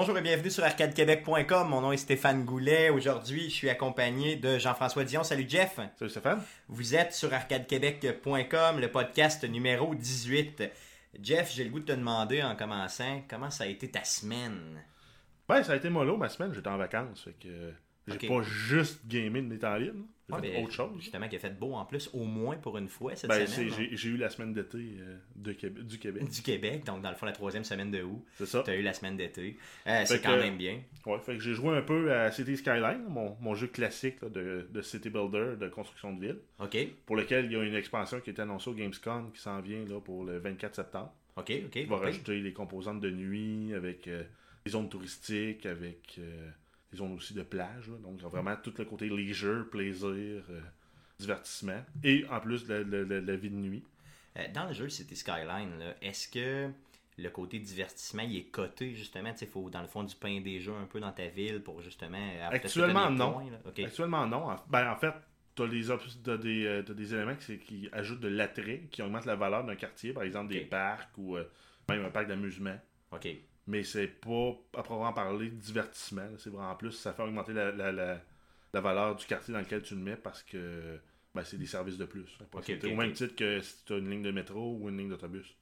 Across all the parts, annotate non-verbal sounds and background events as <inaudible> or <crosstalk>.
Bonjour et bienvenue sur arcadequebec.com. Mon nom est Stéphane Goulet. Aujourd'hui, je suis accompagné de Jean-François Dion. Salut Jeff. Salut Stéphane. Vous êtes sur arcadequebec.com, le podcast numéro 18. Jeff, j'ai le goût de te demander en commençant, comment ça a été ta semaine? Ouais, ça a été mollo ma semaine. J'étais en vacances. Fait que j'ai Ok. pas juste gamé de mes temps libres. Ouais, autre chose. Justement, qu'il a fait beau en plus, au moins pour une fois cette Ben, semaine. j'ai eu la semaine d'été euh, du Québec. Du Québec, donc dans le fond, la troisième semaine de août. C'est ça. Tu as eu la semaine d'été. Euh, c'est quand que- même bien. Ouais, fait que j'ai joué un peu à City Skyline, mon, mon jeu classique là, de, de City Builder, de construction de ville, OK, pour lequel il y a une expansion qui est annoncée au Gamescom qui s'en vient là, pour le 24 septembre. OK, OK. Il va rajouter les composantes de nuit avec euh, des zones touristiques, avec des zones aussi de plage. là. Donc, vraiment tout le côté leisure, plaisir, euh, divertissement. Et en plus, la, la- la- la vie de nuit. Euh, dans le jeu City Skyline, est-ce que le côté divertissement, il est coté justement? Il faut dans le fond du pain des jeux un peu dans ta ville pour justement. Actuellement, non. points, là. OK. Actuellement, non. En, ben, en fait, tu as, des, euh, t'as des éléments qui, ajoutent de l'attrait, qui augmentent la valeur d'un quartier, par exemple des parcs ou euh, même un parc d'amusement. OK. Mais c'est pas, à proprement parler, divertissement. C'est vraiment plus, ça fait augmenter la, la, la, la valeur du quartier dans lequel tu le mets parce que ben, c'est des services de plus. Après, Ok, c'est ok, au même titre que si tu as une ligne de métro ou une ligne d'autobus.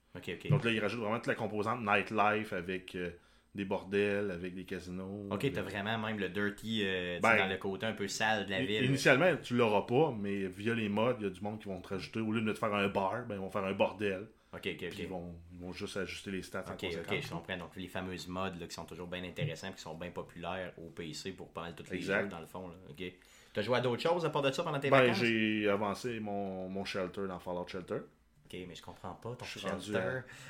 Donc là, ils rajoutent vraiment toute la composante nightlife avec euh, des bordels, avec des casinos. OK, t'as vraiment même le dirty euh, Ben, dans le côté un peu sale de la ville. Initialement, tu l'auras pas, mais via les modes, il y a du monde qui vont te rajouter. Au lieu de te faire un bar, ben, ils vont faire un bordel. OK, OK, ils OK. vont, ils vont juste ajuster les stats en Ok, ok, conséquence. je comprends. Donc, les fameuses modes là, qui sont toujours bien intéressantes qui sont bien populaires au PC pour pas mal tous les Exact. jeux, dans le fond. Là. Ok. T'as joué à d'autres choses à part de ça pendant tes Ben, vacances? j'ai avancé mon, mon shelter dans Fallout Shelter. Ok, mais je comprends pas ton shelter. rendu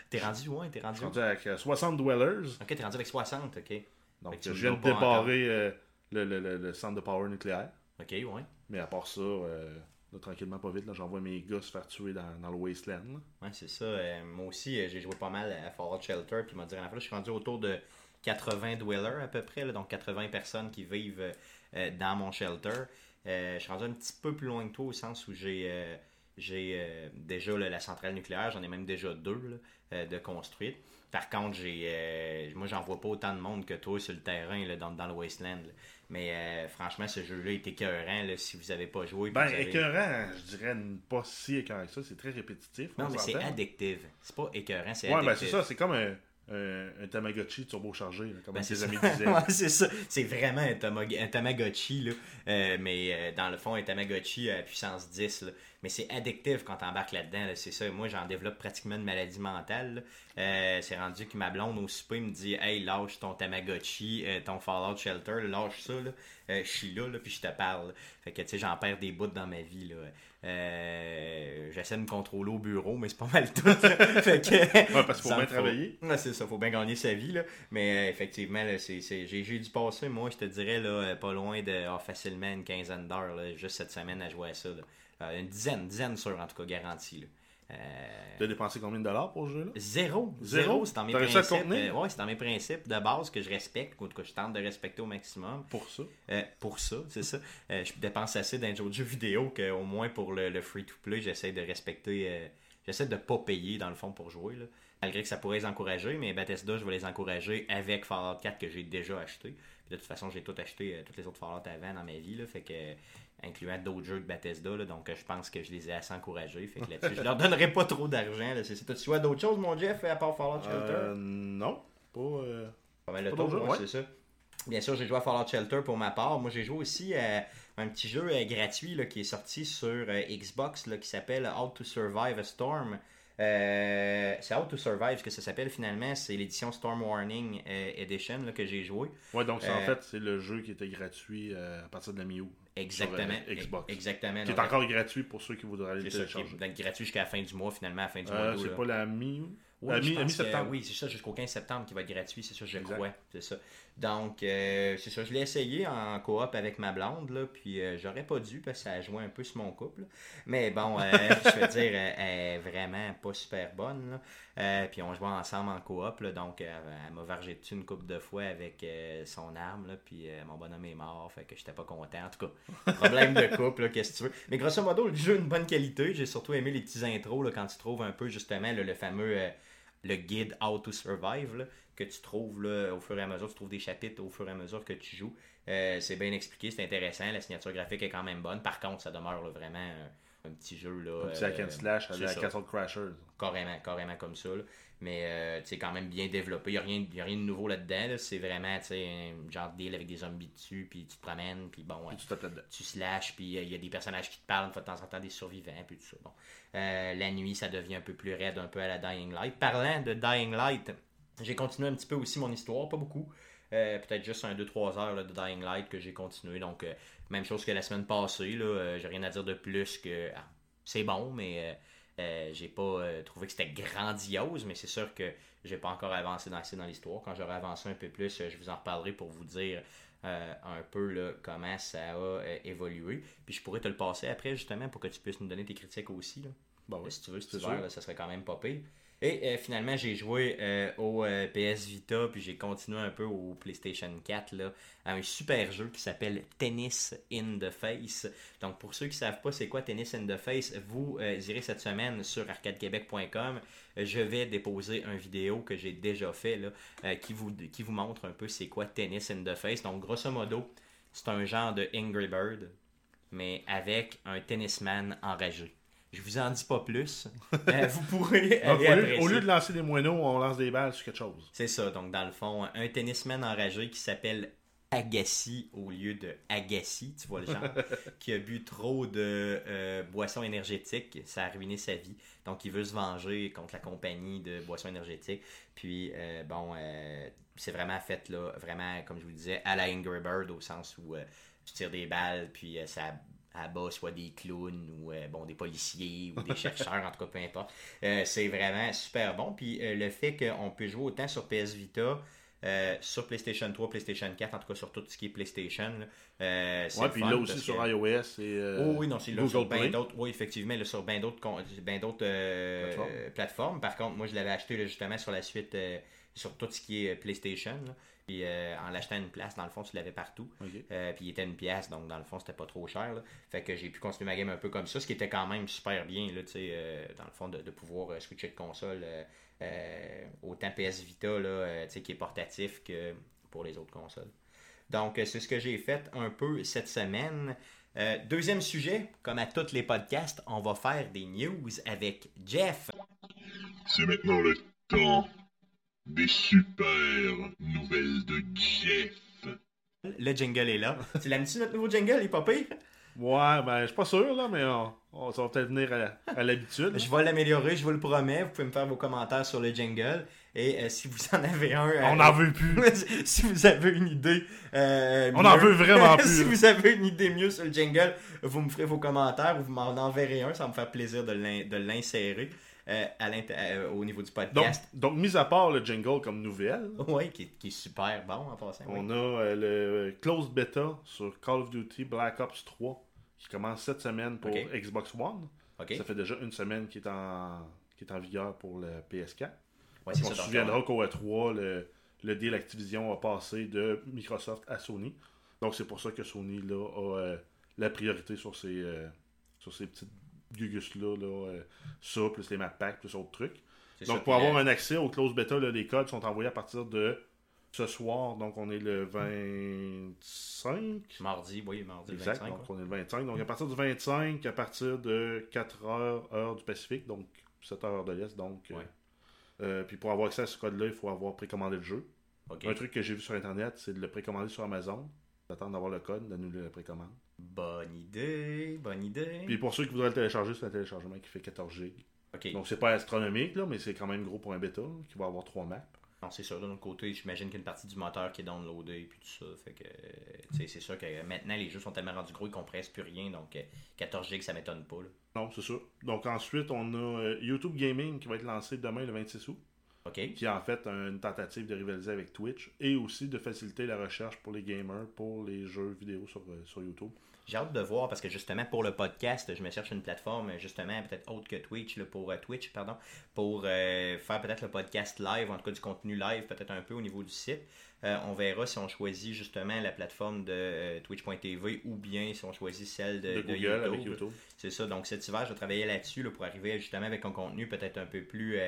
T'es rendu loin, t'es Je rendu avec euh, 60 dwellers. Ok, t'es rendu avec 60, ok. Donc, je viens de débarrer euh, le, le, le, le centre de power nucléaire. Ok, ouais. Mais à part ça, euh, tranquillement, pas vite, j'envoie mes gars se faire tuer dans, dans le wasteland. là. Ouais, c'est ça. Euh, moi aussi, euh, j'ai joué pas mal à Fallout Shelter. Puis, m'a dit, je suis rendu autour de 80 dwellers à peu près. là, donc, 80 personnes qui vivent euh, dans mon shelter. Je suis rendu un petit peu plus loin que toi au sens où j'ai j'ai déjà la centrale nucléaire. J'en ai même déjà deux de construites. Par contre, j'ai moi, j'en vois pas autant de monde que toi sur le terrain dans, dans le Wasteland. Mais euh, franchement, ce jeu-là est écœurant là, si vous avez pas joué. Ben, avez- écœurant, je dirais pas si écœurant que ça. C'est très répétitif. Non, on mais c'est addictive. C'est pas écœurant, c'est Ouais, addictive. ben c'est ça. C'est comme un, un, un Tamagotchi turbochargé, là, comme Ben, tes c'est amis <laughs> disaient. Ouais, c'est ça. C'est vraiment un, Tamag- un Tamagotchi, là. Euh, mais euh, dans le fond, un Tamagotchi à puissance 10. Mais c'est addictif quand t'embarques là-dedans. là. C'est ça. Moi, j'en développe pratiquement une maladie mentale. Euh, c'est rendu que ma blonde au souper me dit Hey, lâche ton Tamagotchi, euh, ton Fallout Shelter, lâche ça. Là. Euh, je suis là, là, puis je te parle. Fait que, tu sais, j'en perds des bouts dans ma vie. Là. Euh, J'essaie de me contrôler au bureau, mais c'est pas mal tout. <laughs> fait que, Ouais, parce qu'il faut bien travailler. Ouais, c'est ça, faut bien gagner sa vie, là. Mais euh, effectivement, là, c'est, c'est- j'ai, dû passer, moi, je te dirais, là, pas loin de ah, facilement une quinzaine d'heures, juste cette semaine à jouer à ça. là. Euh, une dizaine, une dizaine sûr, en tout cas, garantie. Euh, Tu as dépensé combien de dollars pour ce jeu-là? Zéro. Zéro? C'est dans mes principes. euh, ouais, c'est dans mes principes de base que je respecte, ou en tout cas, je tente de respecter au maximum. pour ça? Euh, pour ça, c'est ça. Je dépense assez dans les jeux vidéo qu'au moins pour le, le free-to-play, j'essaie de respecter. j'essaie de pas payer dans le fond pour jouer. Là. Malgré que ça pourrait les encourager, mais Bethesda, je vais les encourager avec Fallout 4 que j'ai déjà acheté. Puis de toute façon, j'ai tout acheté, toutes les autres Fallout avant dans ma vie. Là, fait que, incluant d'autres jeux de Bethesda. Là, donc euh, je pense que je les ai assez encouragés. Fait que là-dessus, je leur donnerai pas trop d'argent. C'est, joué à d'autres choses, mon Jeff, à part Fallout Shelter? Euh, non. Pas. euh, Pas mal ouais, c'est ça. Bien sûr, j'ai joué à Fallout Shelter pour ma part. Moi, j'ai joué aussi à un petit jeu euh, gratuit là, qui est sorti sur Xbox là, qui s'appelle How to Survive a Storm. Euh, c'est How to Survive que ça s'appelle finalement. C'est l'édition Storm Warning euh, Edition là, que j'ai joué. Ouais, donc en fait, c'est le jeu qui était gratuit à partir de la mi-août. Exactement. Sur, euh, Xbox. Exactement. Qui est Donc, encore gratuit pour ceux qui voudraient aller c'est le télécharger. donc gratuit jusqu'à la fin du mois, finalement, à la fin du mois. Euh, d'août, c'est pas la mi Oui, à pense mi-septembre. oui, c'est ça, jusqu'au 15 septembre qui va être gratuit, c'est ça, je Exact. crois. C'est ça. Donc, euh, c'est ça, je l'ai essayé en coop avec ma blonde, là, puis euh, j'aurais pas dû parce que ça a joué un peu sur mon couple. là. Mais bon, euh, <laughs> je veux dire, euh, elle est vraiment pas super bonne. là. Euh, puis on jouait ensemble en coop, là, donc euh, elle m'a vargé dessus une couple de fois avec euh, son arme, là, puis euh, mon bonhomme est mort, fait que j'étais pas content. En tout cas, problème de couple, qu'est-ce que tu veux. Mais grosso modo, le jeu a une bonne qualité. J'ai surtout aimé les petits intros là, quand tu trouves un peu justement le fameux. Le guide How to Survive. là. que tu trouves là, au fur et à mesure. Tu trouves des chapitres au fur et à mesure que tu joues. Euh, c'est bien expliqué, c'est intéressant. La signature graphique est quand même bonne. Par contre, ça demeure là, vraiment un, un petit jeu. Là, Un petit hack and euh, slash à la. Castle Crashers. carrément, carrément comme ça. Mais euh, tu sais, quand même bien développé. Il n'y a, rien- y a rien de nouveau là-dedans. là. C'est vraiment tu sais, un genre de deal avec des zombies dessus, puis tu te promènes, puis bon, Puis tu là-dedans. tu slashes, puis euh, il y a des personnages qui te parlent, de temps en temps des survivants, puis tout ça. Bon. Euh, la nuit, ça devient un peu plus raide, un peu à la Dying Light. Parlant de Dying Light, j'ai continué un petit peu aussi mon histoire, pas beaucoup. Euh, Peut-être juste un 2-3 heures là, de Dying Light que j'ai continué. Donc, euh, même chose que la semaine passée. là, euh, j'ai rien à dire de plus que. ah, c'est bon, mais euh, j'ai pas euh, trouvé que c'était grandiose. Mais c'est sûr que j'ai pas encore avancé dans, dans l'histoire. Quand j'aurai avancé un peu plus, euh, je vous en reparlerai pour vous dire euh, un peu là, comment ça a évolué. Puis je pourrais te le passer après, justement, pour que tu puisses nous donner tes critiques aussi. Là. Bon, oui. Si tu veux, hiver, sûr. là, ça serait quand même pas pire. Et euh, finalement, j'ai joué euh, au euh, PS Vita, puis j'ai continué un peu au PlayStation 4 là, à un super jeu qui s'appelle Tennis in the Face. Donc, pour ceux qui ne savent pas c'est quoi Tennis in the Face, vous irez cette semaine sur arcadequebec.com. Je vais déposer une vidéo que j'ai déjà fait là, qui, vous, qui vous montre un peu c'est quoi Tennis in the Face. Donc, grosso modo, c'est un genre de Angry Bird, mais avec un tennisman enragé. Je vous en dis pas plus. <laughs> Euh, vous pourrez Donc, <laughs> aller au, lieu, apprécier. au lieu de lancer des moineaux, on lance des balles sur quelque chose. C'est ça, donc dans le fond, un tennisman enragé qui s'appelle Agassi au lieu de Agassi, tu vois le genre, <laughs> qui a bu trop de euh, boissons énergétiques, ça a ruiné sa vie. Donc il veut se venger contre la compagnie de boissons énergétiques. Puis euh, bon, euh, c'est vraiment fait là, vraiment comme je vous disais, à la Angry Bird au sens où euh, tu tires des balles, puis euh, ça abat soit des clowns ou euh, bon des policiers ou des chercheurs, en tout cas peu importe. Euh, c'est vraiment super bon. Puis euh, le fait qu'on peut jouer autant sur PS Vita, sur PlayStation 3, PlayStation 4, en tout cas sur tout ce qui est PlayStation. là, Ouais, puis fun là aussi sur iOS et Oh oui, non, c'est là sur bien d'autres. Oui, effectivement, là, sur bien d'autres ben Plateformes. plateformes. Par contre, moi, je l'avais acheté là, justement sur la suite, sur tout ce qui est PlayStation. là. Puis euh, en l'achetant une place, dans le fond, tu l'avais partout. Euh, puis il était une pièce, donc dans le fond, c'était pas trop cher. là. Fait que j'ai pu continuer ma game un peu comme ça, ce qui était quand même super bien, là, tu sais, euh, dans le fond, de, de pouvoir euh, switcher de console. euh, euh, autant PS Vita, là, euh, tu sais, qui est portatif que pour les autres consoles. Donc, euh, c'est ce que j'ai fait un peu cette semaine. Euh, deuxième sujet, comme à tous les podcasts, on va faire des news avec Jeff. C'est maintenant le temps des super nouvelles de Jeff. Le jingle est là. <laughs> tu l'aimes-tu notre nouveau jingle, il est pas pire? Ouais, ben, je suis pas sûr, là, mais on, on- ça va peut-être venir à, à l'habitude. Je vais l'améliorer, je vous le promets. Vous pouvez me faire vos commentaires sur le jingle. Et euh, si vous en avez un. euh, On n'en veut plus. <laughs> si vous avez une idée. euh, On en mieux- veut vraiment <laughs> plus, si vous avez une idée mieux sur le jingle, vous me ferez vos commentaires ou vous m'en enverrez un. Ça va me faire plaisir de l'insérer euh, à euh, au niveau du podcast. donc, mis à part le jingle comme nouvelle, Oui, qui, est- qui est super bon en passant. oui. on a euh, le closed beta sur Call of Duty Black Ops 3 qui commence cette semaine pour. Xbox One. Ok. Ça fait déjà une semaine qui est en, qui est en vigueur pour le PS4. Ouais, on se souviendra qu'au E3, le, le deal Activision a passé de Microsoft à Sony. Donc c'est pour ça que Sony là, a euh, la priorité sur ces, euh, sur ces petites gugus-là. Là, euh, ça, plus les map packs, plus autres trucs. Donc ça. pour avoir un accès au close beta, là, les codes sont envoyés à partir de ce soir. Donc on est le 25. Mardi, oui, mardi Exact, 25. donc on est le 25. Donc à partir du 25, à partir de 4 heures, heure du Pacifique, donc 7 heures de l'Est. Donc, euh, Ouais. euh, puis pour avoir accès à ce code-là, il faut avoir précommandé le jeu. Un truc que j'ai vu sur Internet, c'est de le précommander sur Amazon, d'attendre d'avoir le code, d'annuler la précommande. Bonne idée, bonne idée. Puis pour ceux qui voudraient le télécharger, c'est un téléchargement qui fait 14 GB. ok. Donc c'est pas astronomique, là, mais c'est quand même gros pour un bêta, qui va avoir 3 maps. Non, c'est sûr, de notre côté, j'imagine qu'il y a une partie du moteur qui est downloadée puis tout ça. Fait que, euh, c'est sûr que maintenant, les jeux sont tellement rendus gros, ils compressent plus rien. Donc, euh, 14 GB, ça m'étonne pas. là. Non, c'est ça. Donc ensuite, on a euh, YouTube Gaming qui va être lancé demain le 26 août. Qui est en fait une tentative de rivaliser avec Twitch et aussi de faciliter la recherche pour les gamers pour les jeux vidéo sur, euh, sur YouTube. J'ai hâte de voir parce que justement, pour le podcast, je me cherche une plateforme, justement, peut-être autre que Twitch, là, pour euh, Twitch, pardon, pour euh, faire peut-être le podcast live, en tout cas du contenu live, peut-être un peu au niveau du site. Euh, on verra si on choisit justement la plateforme de Twitch.tv ou bien si on choisit celle de, de de Google avec YouTube. C'est ça. Donc cet hiver, je vais travailler là-dessus là, pour arriver justement avec un contenu peut-être un peu plus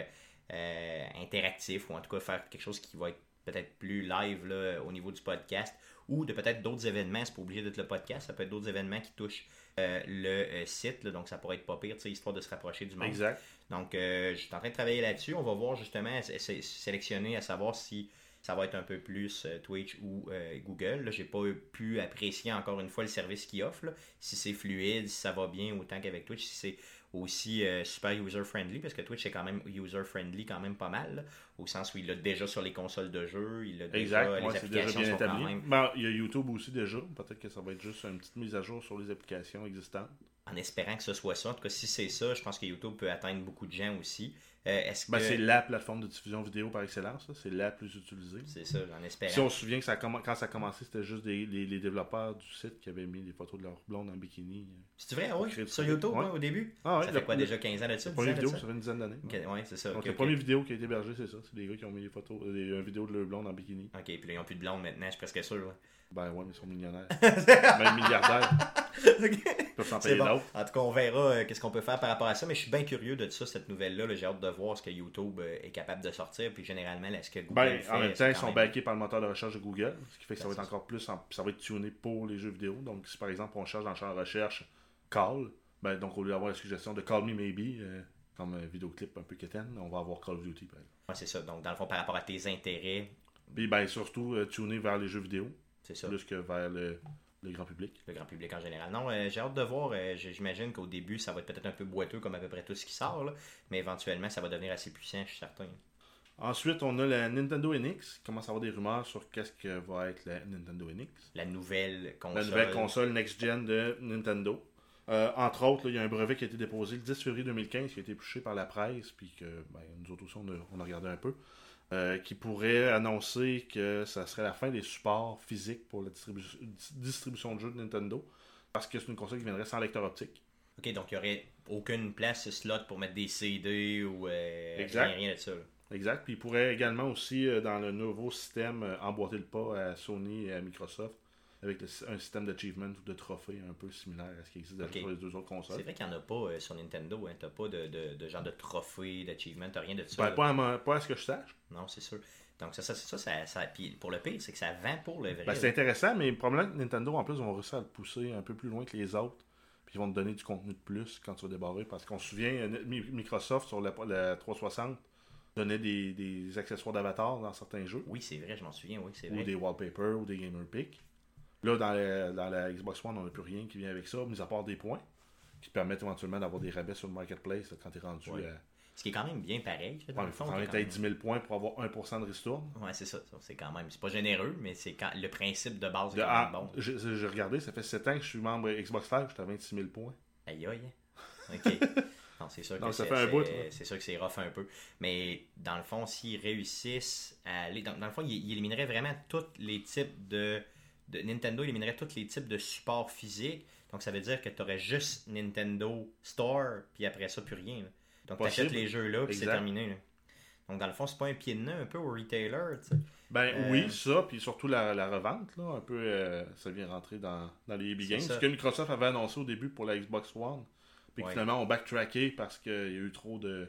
euh, interactif ou en tout cas faire quelque chose qui va être peut-être plus live là, au niveau du podcast ou de peut-être d'autres événements. C'est pas obligé d'être le podcast, ça peut être d'autres événements qui touchent euh, le euh, site. là, donc ça pourrait être pas pire, histoire de se rapprocher du monde. Exact. Donc, je suis en train de travailler là-dessus. On va voir justement, sélectionner à savoir si ça va être un peu plus Twitch ou euh, Google. J'ai pas pu apprécier encore une fois le service qu'ils offrent. là. Si c'est fluide, si ça va bien autant qu'avec Twitch, si c'est aussi euh, super user-friendly, parce que Twitch est quand même user-friendly quand même pas mal, là, au sens où il l'a déjà sur les consoles de jeu, il l'a déjà, les Ouais, déjà applications bien sont quand établi. même Ben, il y a YouTube aussi déjà. Peut-être que ça va être juste une petite mise à jour sur les applications existantes. en espérant que ce soit ça. En tout cas, si c'est ça, je pense que YouTube peut atteindre beaucoup de gens aussi. Euh, Ben, C'est la plateforme de diffusion vidéo par excellence. C'est la plus utilisée. c'est ça, en espérant. Si on se souvient que ça a comm- quand ça a commencé, c'était juste des, les, les développeurs du site qui avaient mis des photos de leur blonde en bikini. C'est vrai, oui, Créer du sur. YouTube, Ouais. hein, au début? Ah ouais, ça fait quoi déjà 15 ans 10 première vidéo, ça? fait une dizaine d'années. Ok, ouais, c'est ça. Donc, ok, la première vidéo qui a été hébergée, c'est ça. C'est des gars qui ont mis des photos, des, une vidéo de leur blonde en bikini. Ok, puis là, ils n'ont plus de blonde maintenant, je suis presque sûr. Ben ouais, mais ils sont millionnaires. <laughs> Même milliardaires. Ils peuvent s'en payer bon. En tout cas, on verra euh, qu'est-ce qu'on peut faire par rapport à ça, mais je suis bien curieux de ça, cette nouvelle-là. là. J'ai hâte de voir ce que YouTube euh, est capable de sortir, puis généralement, là, ce que Google Ben, fait, en même temps, ils sont même- backés par le moteur de recherche de Google, ce qui fait que ça Ben, va être encore plus, en- ça va être tuné pour les jeux vidéo. Donc, si par exemple on cherche dans le champ de recherche Call, ben, donc au lieu d'avoir la suggestion de Call Me Maybe, euh, comme un vidéoclip un peu quétaine, on va avoir Call of Duty. Ouais, c'est ça. Donc, dans le fond, par rapport à tes intérêts, Puis ben, surtout euh, tuné vers les jeux vidéo, c'est ça. plus que vers le, le grand public. le grand public en général. Non, euh, j'ai hâte de voir. euh, J'imagine qu'au début, ça va être peut-être un peu boiteux comme à peu près tout ce qui sort, là, mais éventuellement, ça va devenir assez puissant, je suis certain. Ensuite, on a la Nintendo NX. Il commence à avoir des rumeurs sur qu'est-ce que va être la Nintendo NX. La nouvelle console. La nouvelle console next-gen de Nintendo. Euh, entre autres, là, il y a un brevet qui a été déposé le 10 février 2015 qui a été poussé par la presse, puis que ben, nous autres aussi on a, on a regardé un peu, euh, qui pourrait annoncer que ça serait la fin des supports physiques pour la distribu- distribution de jeux de Nintendo, parce que c'est une console qui viendrait sans lecteur optique. Ok, donc il n'y aurait aucune place slot pour mettre des CD ou euh, Exact. rien, rien de ça. là. Exact. Puis il pourrait également aussi, euh, dans le nouveau système, euh, emboîter le pas à Sony et à Microsoft, avec le- un système d'achievement ou de trophée un peu similaire à ce qui existe déjà Ok. sur les deux autres C'est consoles. vrai qu'il n'y en a pas euh, sur Nintendo. Hein. T'as pas de, de, de genre de trophée, d'achievement, t'as rien de ça. Ben, pas, à, ma- pas à ce que je sache. Non, c'est sûr. Donc ça, ça, ça, ça, ça- puis pour le pire, c'est que ça vend pour le vrai. Ben, c'est intéressant, mais le problème avec Nintendo, en plus, vont réussir à le pousser un peu plus loin que les autres. Puis ils vont te donner du contenu de plus quand tu vas débarrer. Parce qu'on se souvient, euh, Mi- Microsoft sur la, la 360 donnait des, des accessoires d'avatar dans certains jeux. Oui, c'est vrai, je m'en souviens, oui, c'est Ou vrai. des wallpapers ou des gamer pick. Là, dans la, dans la Xbox One, on n'a plus rien qui vient avec ça, mis à part des points. Qui te permettent éventuellement d'avoir des rabais sur le marketplace là, quand tu es rendu Ouais. à. Ce qui est quand même bien pareil. dans Ouais, le fond, quand même quand peut-être même- 10 000 points pour avoir 1% de ristourne. Ouais, c'est ça. C'est quand même. C'est pas généreux, mais c'est quand le principe de base est De- quand ah, même bon. J'ai regardé, ça fait 7 ans que je suis membre Xbox Live, j'étais à 26 000 points. Aïe aïe. <laughs> Ok. Non, c'est sûr que. C'est sûr que c'est rough un peu. Mais dans le fond, s'ils réussissent à aller. Dans, dans le fond, ils, ils élimineraient vraiment tous les types de, de- Nintendo éliminerait tous les types de supports physiques. Donc ça veut dire que tu aurais juste Nintendo Store, puis après ça, plus rien. là. Donc tu Possible. achètes les jeux là, puis c'est terminé. là. Donc dans le fond, c'est pas un pied de nez un peu au retailer. Ben Euh, oui, ça, puis surtout la, la revente, là, un peu, euh, ça vient rentrer dans, dans les big games. Ce que Microsoft avait annoncé au début pour la Xbox One, puis Ouais. finalement on backtracké parce qu'il y a eu trop de,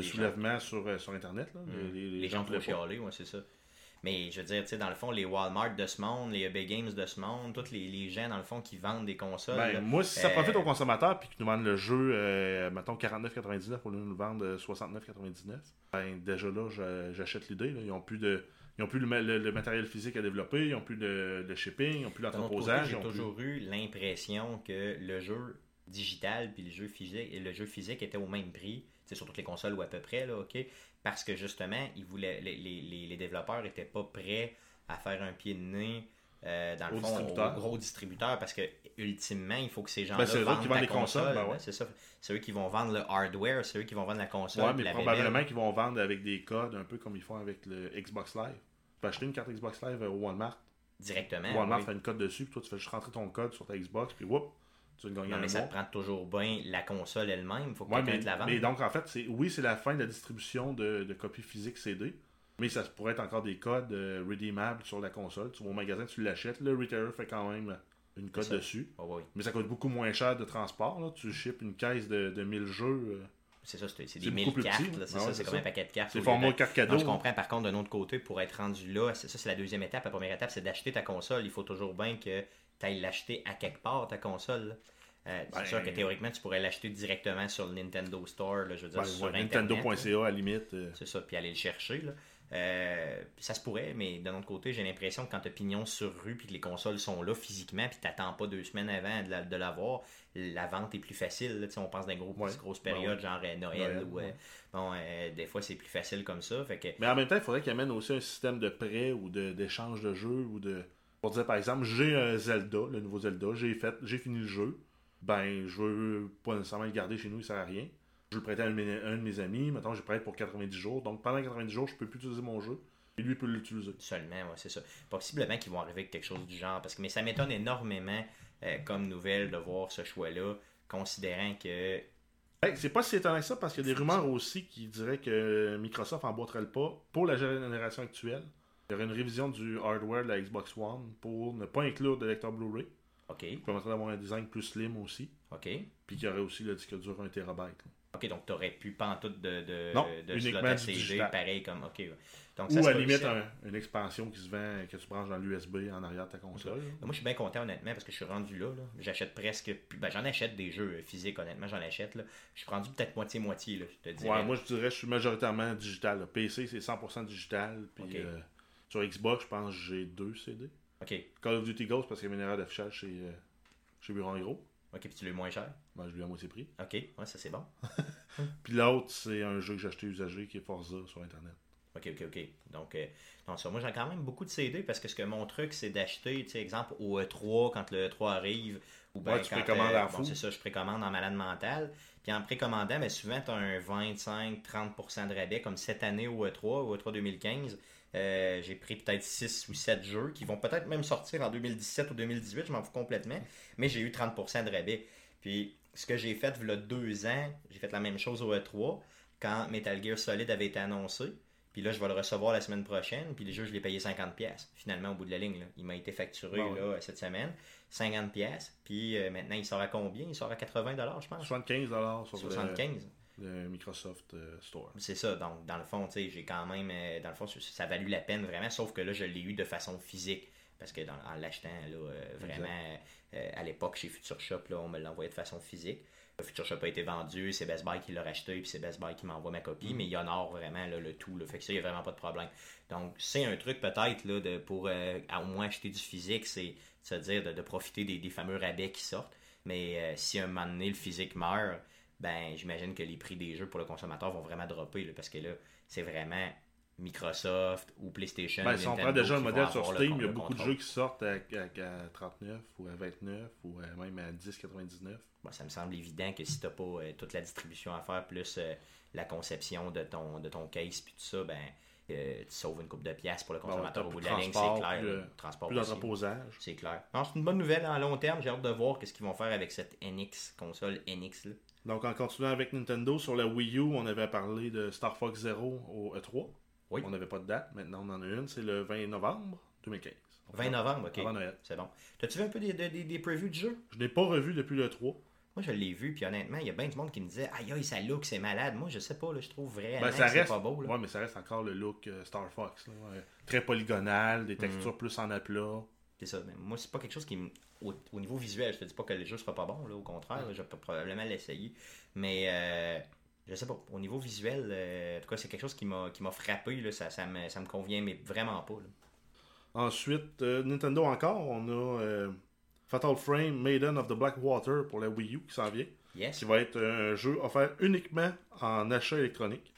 soulèvements sur, euh, sur Internet. Là. Mm. Les, Les, gens trop pas. chialer, ouais, c'est ça. Mais je veux dire, tu sais, dans le fond, les Walmart de ce monde, les EB Games de ce monde, tous les, les gens, dans le fond, qui vendent des consoles. Ben, là, moi, si ça euh, profite aux consommateurs puis qu'ils nous vendent le jeu, euh, mettons 49,99 pour nous le vendre euh, 69,99, ben déjà là, j'achète l'idée. Ils n'ont plus de. Ils ont plus le, ma- le- le matériel physique à développer, ils n'ont plus de, de shipping, ils n'ont plus l'entreposage. j'ai plus- toujours eu l'impression que le jeu digital puis le jeu physique et le jeu physique étaient au même prix, sur toutes les consoles ou à peu près là, ok, parce que justement, ils voulaient, les, les, développeurs étaient pas prêts à faire un pied de nez. euh, dans le fond, distributeurs. aux gros distributeurs, parce que ultimement, il faut que ces gens-là Ben, c'est eux vendent qui vendent les consoles, console. ben ouais. c'est ça. C'est eux qui vont vendre le hardware, c'est eux qui vont vendre la console. Ouais, mais la probablement qu'ils vont vendre avec des codes, un peu comme ils font avec le Xbox Live. Tu peux acheter une carte Xbox Live euh, au Walmart. directement. Walmart oui. fait une code dessus, puis toi, tu fais juste rentrer ton code sur ta Xbox, puis whoop, tu vas gagner Non, un mais ça te prend toujours bien la console elle-même. Il faut que Ouais, mais, la vende. mais donc, en fait, c'est oui, c'est la fin de la distribution de, de copies physiques CD, mais ça pourrait être encore des codes euh, redeemables sur la console. Tu vas au magasin, tu l'achètes, le retailer fait quand même une code ça. dessus. Oh, oui. Mais ça coûte beaucoup moins cher de transport. Là. Tu ships une caisse de, de 1000 jeux, euh, c'est ça, c'est des beaucoup 1000 plus cartes, là, c'est ouais, ça, c'est c'est comme ça. un paquet de cartes. C'est format de- carte Non, cadeau. je comprends. Par contre, d'un autre côté, pour être rendu là, ça, c'est la deuxième étape. La première étape, c'est d'acheter ta console. Il faut toujours bien que tu ailles l'acheter à quelque part, ta console. Euh, c'est Ben- sûr que théoriquement, tu pourrais l'acheter directement sur le Nintendo Store, là, je veux dire, Ben, sur ouais. Nintendo.ca à la limite. euh, C'est ça, puis aller le chercher. Là. Euh, ça se pourrait, mais d'un autre côté, j'ai l'impression que quand tu as pignon sur rue puis que les consoles sont là physiquement puis t'attends pas deux semaines avant de la- de l'avoir, la vente est plus facile. là. On pense dans gros, Ouais. grosses Ben genre Noël, ou ouais. bon, euh, des fois c'est plus facile comme ça. Fait que Mais en même temps, il faudrait qu'ils amènent aussi un système de prêt ou de- d'échange de, jeux ou de. Pour dire par exemple, j'ai un Zelda, le nouveau Zelda, j'ai fait, j'ai fini le jeu. Ben, je veux pas nécessairement le garder chez nous, il sert à rien. Je le prêter à un de mes, amis, maintenant je prête pour 90 jours. Donc pendant 90 jours, je peux plus utiliser mon jeu. Et lui peut l'utiliser. seulement, ouais, c'est ça. Possiblement qu'ils vont arriver avec quelque chose du genre. Parce que, mais ça m'étonne énormément euh, comme nouvelle de voir ce choix-là, considérant que Hey, c'est pas si étonnant que ça parce qu'il y a des rumeurs aussi qui diraient que Microsoft emboîterait le pas pour la génération actuelle. Il y aurait une révision du hardware de la Xbox One pour ne pas inclure de lecteur Blu-ray. OK, qui permettrait d'avoir un design plus slim aussi. OK. Puis qu'il y aurait aussi le disque dur 1 TB. OK, donc tu aurais pu pantoute de, de, Non, de uniquement slot du pareil comme. OK. Donc, ça, Ou à la limite un- une expansion qui se vend, que tu branches dans l'USB en arrière de ta console. Moi, je suis bien content, honnêtement, parce que je suis rendu là. là. J'achète presque. plus- Ben, j'en achète des jeux physiques, honnêtement, j'en achète. Là. Je suis rendu peut-être moitié-moitié, là, je te. Ouais, moi je dirais je suis majoritairement digital. là. PC c'est 100% digital. Puis euh, sur Xbox, je pense que j'ai deux CD. OK. Call of Duty Ghost parce qu'il y avait une erreur d'affichage chez, euh, chez Bureau gros. OK, puis tu l'as eu moins cher? Ben, je lui ai à moitié prix. OK, ouais, ça c'est bon. <laughs> Puis l'autre, c'est un jeu que j'ai acheté usagé qui est Forza sur Internet. OK, OK, OK. Donc, euh, non, ça, moi, j'ai quand même beaucoup de CD parce que ce que mon truc, c'est d'acheter, tu sais, exemple, au E3, quand le E3 arrive, ou bien Ouais, tu quand. euh, précommandes en bon, c'est ça, je précommande en malade mental. Puis en précommandant, mais souvent, tu as un 25-30% de rabais, comme cette année au E3, au E3 2015. Euh, j'ai pris peut-être 6 ou 7 jeux qui vont peut-être même sortir en 2017 ou 2018, je m'en fous complètement. Mais j'ai eu 30% de rabais. Puis ce que j'ai fait, il y a deux ans, j'ai fait la même chose au E3 quand Metal Gear Solid avait été annoncé. Puis là, je vais le recevoir la semaine prochaine. Puis les jeux, je l'ai payé 50$. Finalement, au bout de la ligne, là. il m'a été facturé Bon, là, cette semaine. 50$. Puis euh, maintenant, il sort à combien? Il sort à 80$, je pense. 75$ sur le- 75$. Le, Microsoft euh, Store. C'est ça. Donc, dans le fond, tu sais, j'ai quand même. euh, dans le fond, ça- ça a valu la peine vraiment. Sauf que là, je l'ai eu de façon physique. Parce que dans, en l'achetant, là, euh, vraiment, euh, à l'époque, chez Future Shop, là, on me l'envoyait de façon physique. Future Shop a été vendu, c'est Best Buy qui l'a racheté, puis c'est Best Buy qui m'envoie ma copie, mais il honore vraiment là, le tout. Là, fait que ça, il n'y a vraiment pas de problème. Donc, c'est un truc peut-être là, de, pour euh, à au moins acheter du physique, c'est se dire de, de profiter des, des fameux rabais qui sortent. Mais si un moment donné le physique meurt, ben j'imagine que les prix des jeux pour le consommateur vont vraiment dropper là, parce que là, c'est vraiment Microsoft ou PlayStation. Ben, si on prend déjà un modèle sur le Steam, il y a le beaucoup de jeux qui sortent à, à- à 39 ou à 29 ou à- même à 10,99. Bon, ça me semble évident que si tu n'as pas euh, toute la distribution à faire, plus euh, la conception de ton, de ton case, puis tout ça, ben, euh, tu sauves une coupe de pièces pour le consommateur t'as au bout de la ligne, c'est transport, clair. plus, euh, transport Plus d'entreposage. C'est clair. Non, C'est une bonne nouvelle à long terme. J'ai hâte de voir qu'est-ce qu'ils vont faire avec cette NX, console NX. Là. Donc, en continuant avec Nintendo, sur la Wii U, on avait parlé de Star Fox Zero au E3. Oui. On n'avait pas de date. Maintenant, on en a une. C'est le 20 novembre 2015. Donc, 20 novembre, ok. Avant Noël. C'est bon. T'as-tu vu un peu des, des, des- des previews du jeu? Je n'ai pas revu depuis le 3. Moi, je l'ai vu, puis honnêtement, il y a bien du monde qui me disait Aïe, aïe, ça look, c'est malade. Moi, je sais pas, là, je trouve vraiment Ben, ça que reste, pas beau. Là. ouais, mais ça reste encore le look euh, Star Fox. là, ouais. Très polygonal, Mm. des textures plus en aplat. C'est ça. Mais moi, c'est pas quelque chose qui. Au, au niveau visuel, je te dis pas que le jeu sera pas bon, là, au contraire, là, je peux probablement l'essayer. Mais euh, je sais pas. Au niveau visuel, euh, en tout cas, c'est quelque chose qui m'a qui m'a frappé. Là, ça, ça, me, ça me convient, mais vraiment pas. là. Ensuite, euh, Nintendo encore, on a euh, Fatal Frame Maiden of the Black Water pour la Wii U qui s'en vient. Yes. Qui va être un jeu offert uniquement en achat électronique.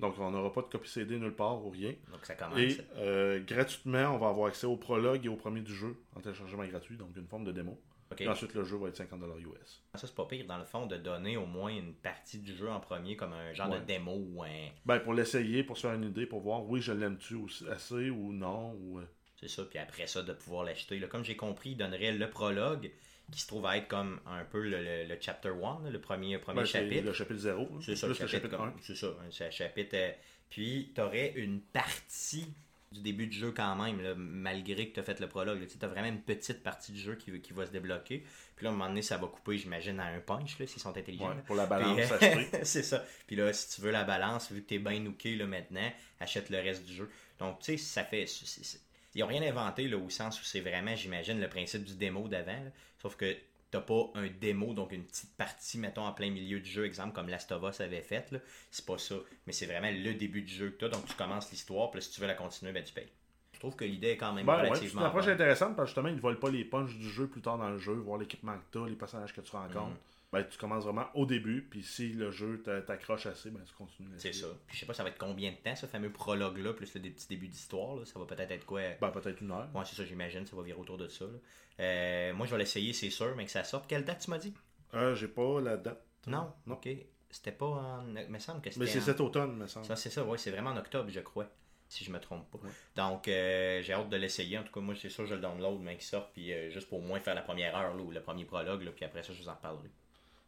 Donc, on n'aura pas de copie CD nulle part ou rien. Donc ça commence. Et euh, gratuitement, on va avoir accès au prologue et au premier du jeu en téléchargement gratuit, donc une forme de démo. Et ensuite, le jeu va être 50$ US. Ça, c'est pas pire, dans le fond, de donner au moins une partie du jeu en premier, comme un genre Ouais. de démo ou un. Ben, pour l'essayer, pour se faire une idée, pour voir, oui, je l'aime-tu assez ou non. Ou, euh, C'est ça, puis après ça, de pouvoir l'acheter. Comme j'ai compris, il donnerait le prologue, qui se trouve à être comme un peu le, le- le chapter 1, le premier, premier ben, chapitre. le chapitre 0. C'est ça, le chapitre, le chapitre 1. comme- C'est ça, un- chapitre. euh, puis, tu aurais une partie du début du jeu quand même, là, malgré que tu as fait le prologue. Tu as vraiment une petite partie du jeu qui, qui va se débloquer. Puis là, à un moment donné, ça va couper, j'imagine, à un punch, là, s'ils sont intelligents. Ouais, pour la balance, acheter. <laughs> c'est ça. Puis là, si tu veux la balance, vu que t'es bien nooké là, maintenant, achète le reste du jeu. Donc, tu sais, ça fait. Ils n'ont rien inventé là, au sens où c'est vraiment, j'imagine, le principe du démo d'avant. Sauf que t'as pas un démo, donc une petite partie, mettons, en plein milieu du jeu, exemple comme Last of Us avait fait. C'est pas ça. Mais c'est vraiment le début du jeu que t'as. Donc, tu commences l'histoire, puis si tu veux la continuer, ben, tu payes. Je trouve que l'idée est quand même Ben ouais, c'est relativement. une approche bonne. intéressante parce que justement, ils ne volent pas les punches du jeu plus tard dans le jeu, voir l'équipement que tu as, les personnages que tu rencontres. Mhm. Ben, tu commences vraiment au début, puis si le jeu t'a- t'accroche assez, ben, tu continues. C'est ça. Puis je sais pas, ça va être combien de temps, ce fameux prologue-là, plus le des petits débuts d'histoire. Ça va peut-être être quoi? Ben, peut-être une heure. Ouais, c'est ça, j'imagine, ça va virer autour de ça. là. Euh, moi, je vais l'essayer, c'est sûr, mais que ça sorte. Quelle date tu m'as dit? Euh, J'ai pas la date. Non, Non. ok. C'était pas en. Me semble que c'était. Mais c'est en- cet automne, me semble. Ça, c'est ça, ouais, c'est vraiment en octobre, je crois. Si je me trompe pas. Ouais. Donc, euh, j'ai hâte de l'essayer. En tout cas, moi, c'est sûr, je le download, mais qu'il sorte, puis euh, juste pour au moins faire la première heure, là, ou le premier prologue, là, puis après ça, je vous en reparlerai.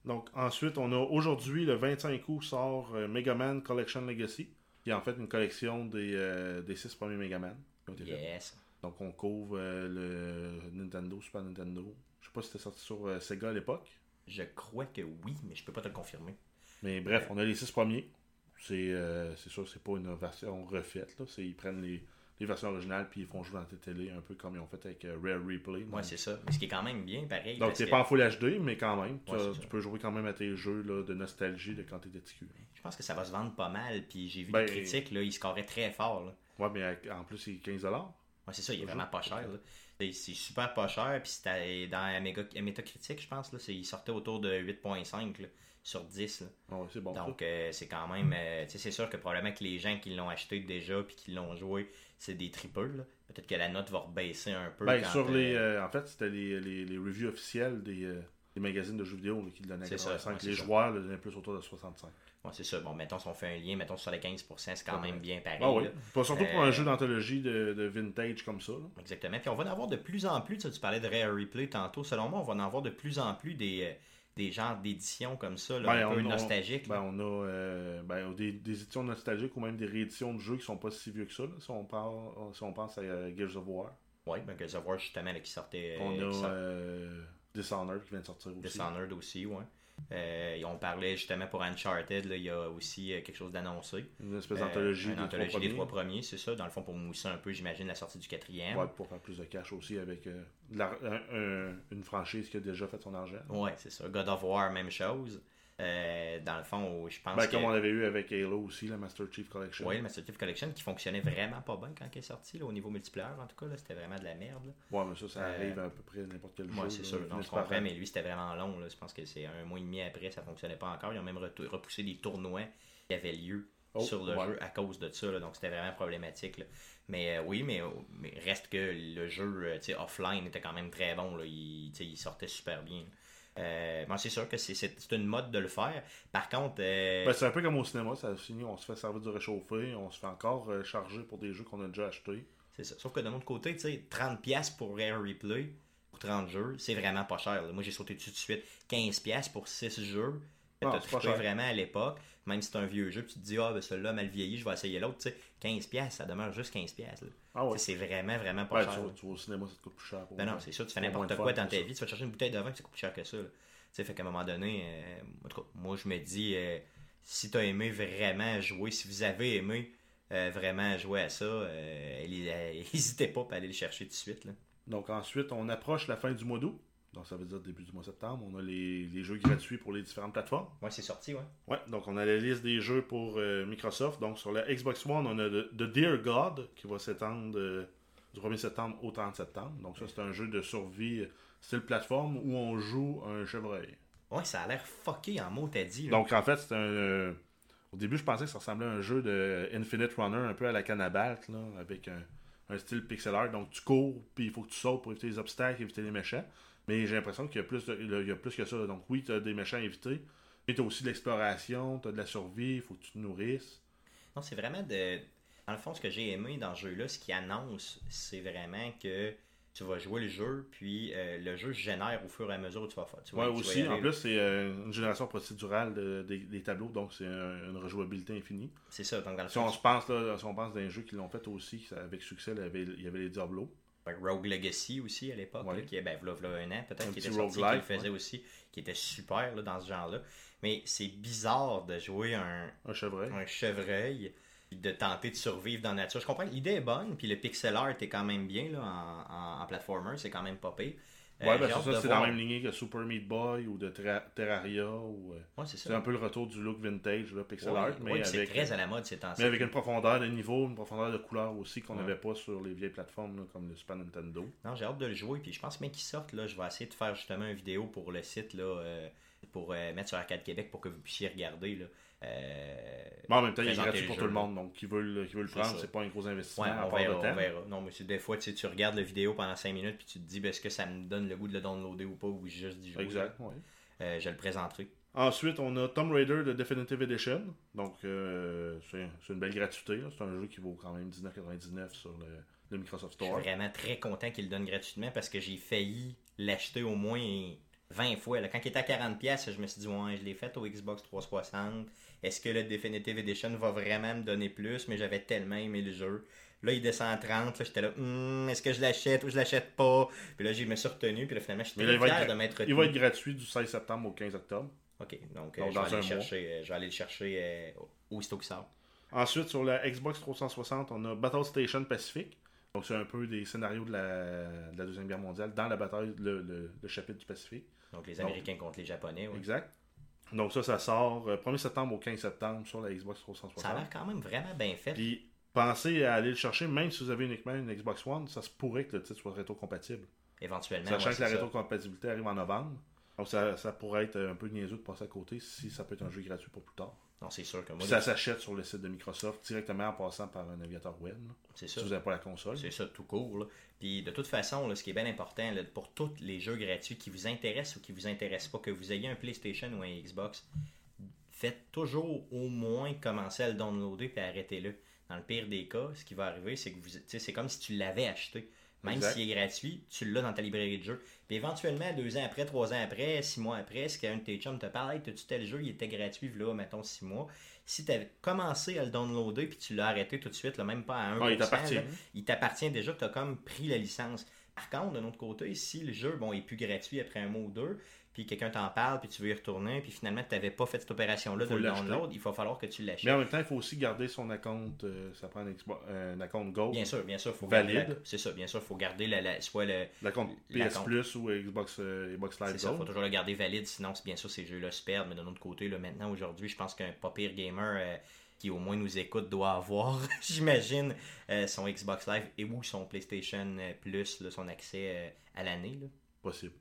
Donc, ensuite, on a aujourd'hui, le 25 août, sort euh, Mega Man Collection Legacy, qui est en fait une collection des, euh, des six premiers Mega Man. Yes. Donc, on couvre euh, le Nintendo, Super Nintendo. Je sais pas si c'était sorti sur euh, Sega à l'époque. Je crois que oui, mais je peux pas te le confirmer. Mais bref, on a les six premiers. C'est c'est sûr, c'est pas une version refaite. Là. C'est- Ils prennent les, les versions originales puis ils font jouer dans tes télé un peu comme ils ont fait avec euh, Rare Replay. Ouais, Donc- c'est ça. Mais ce qui est quand même bien, pareil. Donc, c'est que pas en Full HD, mais quand même, tu, Ouais, ça. peux jouer quand même à tes jeux là, de nostalgie de quand t'étais petit cul. Je pense que ça va se vendre pas mal, puis j'ai vu Ben, des critiques, là, ils scoraient très fort. Là. Ouais, mais en plus, c'est 15$. Ouais, c'est ça, il est vraiment pas cher. C'est super pas cher, puis c'était dans métacritique, je pense, là, il sortait autour de 8.5 là, sur 10. là. Ah c'est bon. Donc, euh, c'est quand même. euh, tu sais, c'est sûr que probablement que les gens qui l'ont acheté déjà puis qui l'ont joué, c'est des tripeux. Peut-être que la note va rebaisser un peu. Ben, quand, sur les, euh, euh, en fait, c'était les, les, les reviews officielles des, des magazines de jeux vidéo là, qui le donnaient à C'est ça, 85. ouais, les ça. joueurs le donnaient plus autour de 65. ouais, c'est ça. Bon, mettons, si on fait un lien, mettons sur les 15%, c'est quand Ouais. même bien pareil. Ah oui. Pas surtout pour un jeu d'anthologie de, de vintage comme ça. là. Exactement. Puis on va en avoir de plus en plus, tu, sais, tu parlais de Rare Replay tantôt, selon moi, on va en avoir de plus en plus des, des genres d'éditions comme ça, là, Ben, un peu on- on- nostalgiques. Ben, là. on a euh, ben, des, des éditions nostalgiques ou même des rééditions de jeux qui sont pas si vieux que ça. là, si, on parle, si on pense à euh, Gears of War. Ouais, ben Gears of War, justement, là, qui sortait. on euh, qui a sort- euh, Dishonored qui vient de sortir aussi. Dishonored aussi, ouais. Euh, on parlait justement pour Uncharted, là, il y a aussi euh, quelque chose d'annoncé. Une espèce Euh, d'anthologie une des, anthologie trois des premiers. trois premiers, c'est ça. Dans le fond, pour mousser un peu, j'imagine, la sortie du quatrième. Ouais, pour faire plus de cash aussi avec euh, de la- un- un- une franchise qui a déjà fait son argent. Ouais, c'est ça. God of War, même chose. Euh, dans le fond, je pense Ben, que... comme on avait eu avec Halo aussi, la Master Chief Collection. Ouais, le Master Chief Collection qui fonctionnait vraiment pas bien quand il est sorti, là, au niveau multiplayer, en tout cas, c'était vraiment de la merde. là. Ouais, mais ça, ça Euh, arrive à peu près à n'importe quel jeu. Moi, c'est sûr, non, je comprends, mais lui, c'était vraiment long. Là. Je pense que c'est un mois et demi après, ça fonctionnait pas encore. Ils ont même repoussé des tournois qui avaient lieu Oh, sur le ouais. jeu à cause de ça. là. Donc, c'était vraiment problématique. là. Mais euh, oui, mais, mais reste que le jeu tu sais, offline était quand même très bon. Là. Il sortait super bien. Euh, bon, c'est sûr que c'est- une mode de le faire. Par contre, euh, Ben, c'est un peu comme au cinéma, ça finit, on se fait servir du réchauffé, on se fait encore euh, charger pour des jeux qu'on a déjà achetés. C'est ça. Sauf que d'un autre côté, tu sais, 30$ pour Rare Replay, pour 30 jeux, c'est vraiment pas cher. là. Moi, j'ai sauté dessus tout de suite. 15$ pour 6 jeux. T'as vraiment à l'époque. Même si c'est un vieux jeu, puis tu te dis, ah, ben celui-là mal vieilli, je vais essayer l'autre. Tu sais, 15$, ça demeure juste 15$. là. Ah ouais. C'est vraiment, vraiment pas cher. tu, vas- tu vas au cinéma, ça te coûte plus cher. Pour Ben non, c'est sûr, tu fais n'importe quoi dans ta vie, tu vas chercher une bouteille de vin qui coûte plus cher que ça. Tu sais, fait qu'à un moment donné, euh, en tout cas, moi je me dis, euh, si tu as aimé vraiment jouer, si vous avez aimé euh, vraiment jouer à ça, <laughs> n'hésitez pas à aller le chercher tout de suite. Là. Donc ensuite, on approche la fin du mois d'août. Donc ça veut dire début du mois de septembre. On a les, les jeux gratuits pour les différentes plateformes. Ouais, c'est sorti, ouais. Ouais, donc on a la liste des jeux pour euh, Microsoft. Donc sur la Xbox One, on a The, The Dear God qui va s'étendre euh, du 1er septembre au 30 septembre. Donc ça, c'est un jeu de survie euh, style plateforme où on joue un chevreuil. Ouais, ça a l'air fucké en mots, t'as dit. là. Donc en fait, c'est un. euh, au début, je pensais que ça ressemblait à un jeu de Infinite Runner, un peu à la Canabalk, là, avec un, un style pixel art. Donc tu cours, puis il faut que tu sautes pour éviter les obstacles, éviter les méchants. Mais j'ai l'impression qu'il y a plus, de- il y a plus que ça. Donc oui, tu as des méchants à éviter, mais tu as aussi de l'exploration, tu as de la survie, il faut que tu te nourrisses. Non, c'est vraiment de. Dans le fond, ce que j'ai aimé dans ce jeu-là, ce qui annonce, c'est vraiment que tu vas jouer le jeu, puis euh, le jeu se génère au fur et à mesure où tu vas faire. Tu Ouais, aussi, en plus, c'est euh, une génération procédurale de- des, des tableaux, donc c'est un- une rejouabilité infinie. C'est ça, donc dans le Si on se pense, là, si on pense d'un jeu qui l'ont fait aussi, avec succès, il y avait, il y avait les Diablo. Que Rogue Legacy aussi à l'époque, Ouais. qui est ben, v'là- v'là un an peut-être, Un qui était sorti, qui le faisait ouais. aussi, qui était super là, dans ce genre-là. Mais c'est bizarre de jouer un, Un chevreuil. un chevreuil de tenter de survivre dans la nature. Je comprends l'idée est bonne, puis le pixel art est quand même bien là, en, en, en platformer, c'est quand même pas pire. Euh, Ouais, ben j'ai c'est ça, c'est dans la même lignée que Super Meat Boy ou de Terra- Terraria. ou euh, Ouais, c'est ça. C'est un peu le retour du look vintage, là, pixel Ouais, art, ouais, mais, puis c'est avec, très à la mode ces temps-ci. mais avec une profondeur de niveau, une profondeur de couleur aussi qu'on Ouais. n'avait pas sur les vieilles plateformes là, comme le Super Nintendo. Non, j'ai hâte de le jouer, puis je pense bien qu'il sorte, là, je vais essayer de faire justement une vidéo pour le site, là, euh, pour euh, mettre sur Arcade Québec pour que vous puissiez regarder, là. Euh, Mais en même temps, il est gratuit pour jeu, tout le monde, donc qui veut le, qui veut le prendre, c'est pas un gros investissement Ouais, à on verra, de on temps. verra. Non, mais des fois, tu sais, tu regardes la vidéo pendant 5 minutes, puis tu te dis, ben, est-ce que ça me donne le goût de le downloader ou pas, ou juste jouer. Exact, ouais. Euh, je le présenterai. Ensuite, on a Tomb Raider de Definitive Edition. Donc, euh, c'est une belle gratuité. C'est un jeu qui vaut quand même 19,99 sur le, le Microsoft Je suis Store. vraiment très content qu'il le donne gratuitement parce que j'ai failli l'acheter au moins 20 fois. là. Quand il était à 40$, je me suis dit, ouais, je l'ai fait au Xbox 360. Est-ce que le Definitive Edition va vraiment me donner plus? Mais j'avais tellement aimé le jeu. Là, il descend à 30. là, J'étais là, Hmm, est-ce que je l'achète ou je l'achète pas? Puis là, je me suis retenu. Puis là, finalement, je suis Mais très là, il va fier être- de m'être retenu. Il va être gratuit du 16 septembre au 15 octobre. Ok, donc, Donc, euh, je, vais aller chercher, euh, je vais aller le chercher euh, aussitôt qu'il sort. Ensuite, sur la Xbox 360, on a Battle Station Pacific. Donc, c'est un peu des scénarios de la, de la Deuxième Guerre mondiale dans la bataille, le, le- le chapitre du Pacifique. Donc, les Donc- Américains contre les Japonais. Exact. Donc, ça, ça sort euh, 1er septembre au 15 septembre sur la Xbox Ça a 360. l'air quand même vraiment bien fait. Puis, pensez à aller le chercher, même si vous avez uniquement une Xbox One, ça se pourrait que le titre soit rétro-compatible. éventuellement. Sachant ouais, que la rétrocompatibilité arrive en novembre. Donc, ça, ça pourrait être un peu niaiseux de passer à côté si ça peut être un jeu gratuit pour plus tard. Non, c'est sûr que moi, Puis ça s'achète sur le site de Microsoft directement en passant par un navigateur web. c'est si ça. vous n'avez pas la console. C'est ça, tout court. là. Puis de toute façon, là, ce qui est bien important là, pour tous les jeux gratuits qui vous intéressent ou qui vous intéressent pas, que vous ayez un PlayStation ou un Xbox, faites toujours au moins commencer à le downloader puis arrêtez-le. Dans le pire des cas, ce qui va arriver, c'est que vous, c'est comme si tu l'avais acheté. Même s'il est gratuit, tu l'as dans ta librairie de jeux. Puis éventuellement, deux ans après, trois ans après, six mois après, si qu'un de tes chums te parle, hey, t'as-tu tel jeu, il était gratuit, là, mettons six mois? Si tu avais commencé à le downloader puis tu l'as arrêté tout de suite, là, même pas à 1%, Ah, il t'appartient. il t'appartient déjà tu as comme pris la licence. Par contre, de notre côté, si le jeu bon, est plus gratuit après un mois ou deux, puis quelqu'un t'en parle, puis tu veux y retourner, puis finalement tu n'avais pas fait cette opération-là de le download, il va falloir que tu Mais l'achètes. en même temps, il faut aussi garder son account. euh, ça prend un, Xbox- un account Gold. Bien sûr, bien sûr, faut Valide. garder la- C'est ça, bien sûr, il faut garder la, la- soit le. L'account PS L'account. Plus ou Xbox, euh, Xbox Live C'est ça, faut Gold. toujours le garder valide, sinon c'est bien sûr ces jeux-là se perdent, mais d'un autre côté, là, maintenant, aujourd'hui, je pense qu'un pas pire gamer euh, qui au moins nous écoute doit avoir, <laughs> j'imagine, euh, son Xbox Live et ou son PlayStation euh, Plus, là, son accès euh, à l'année. Possible.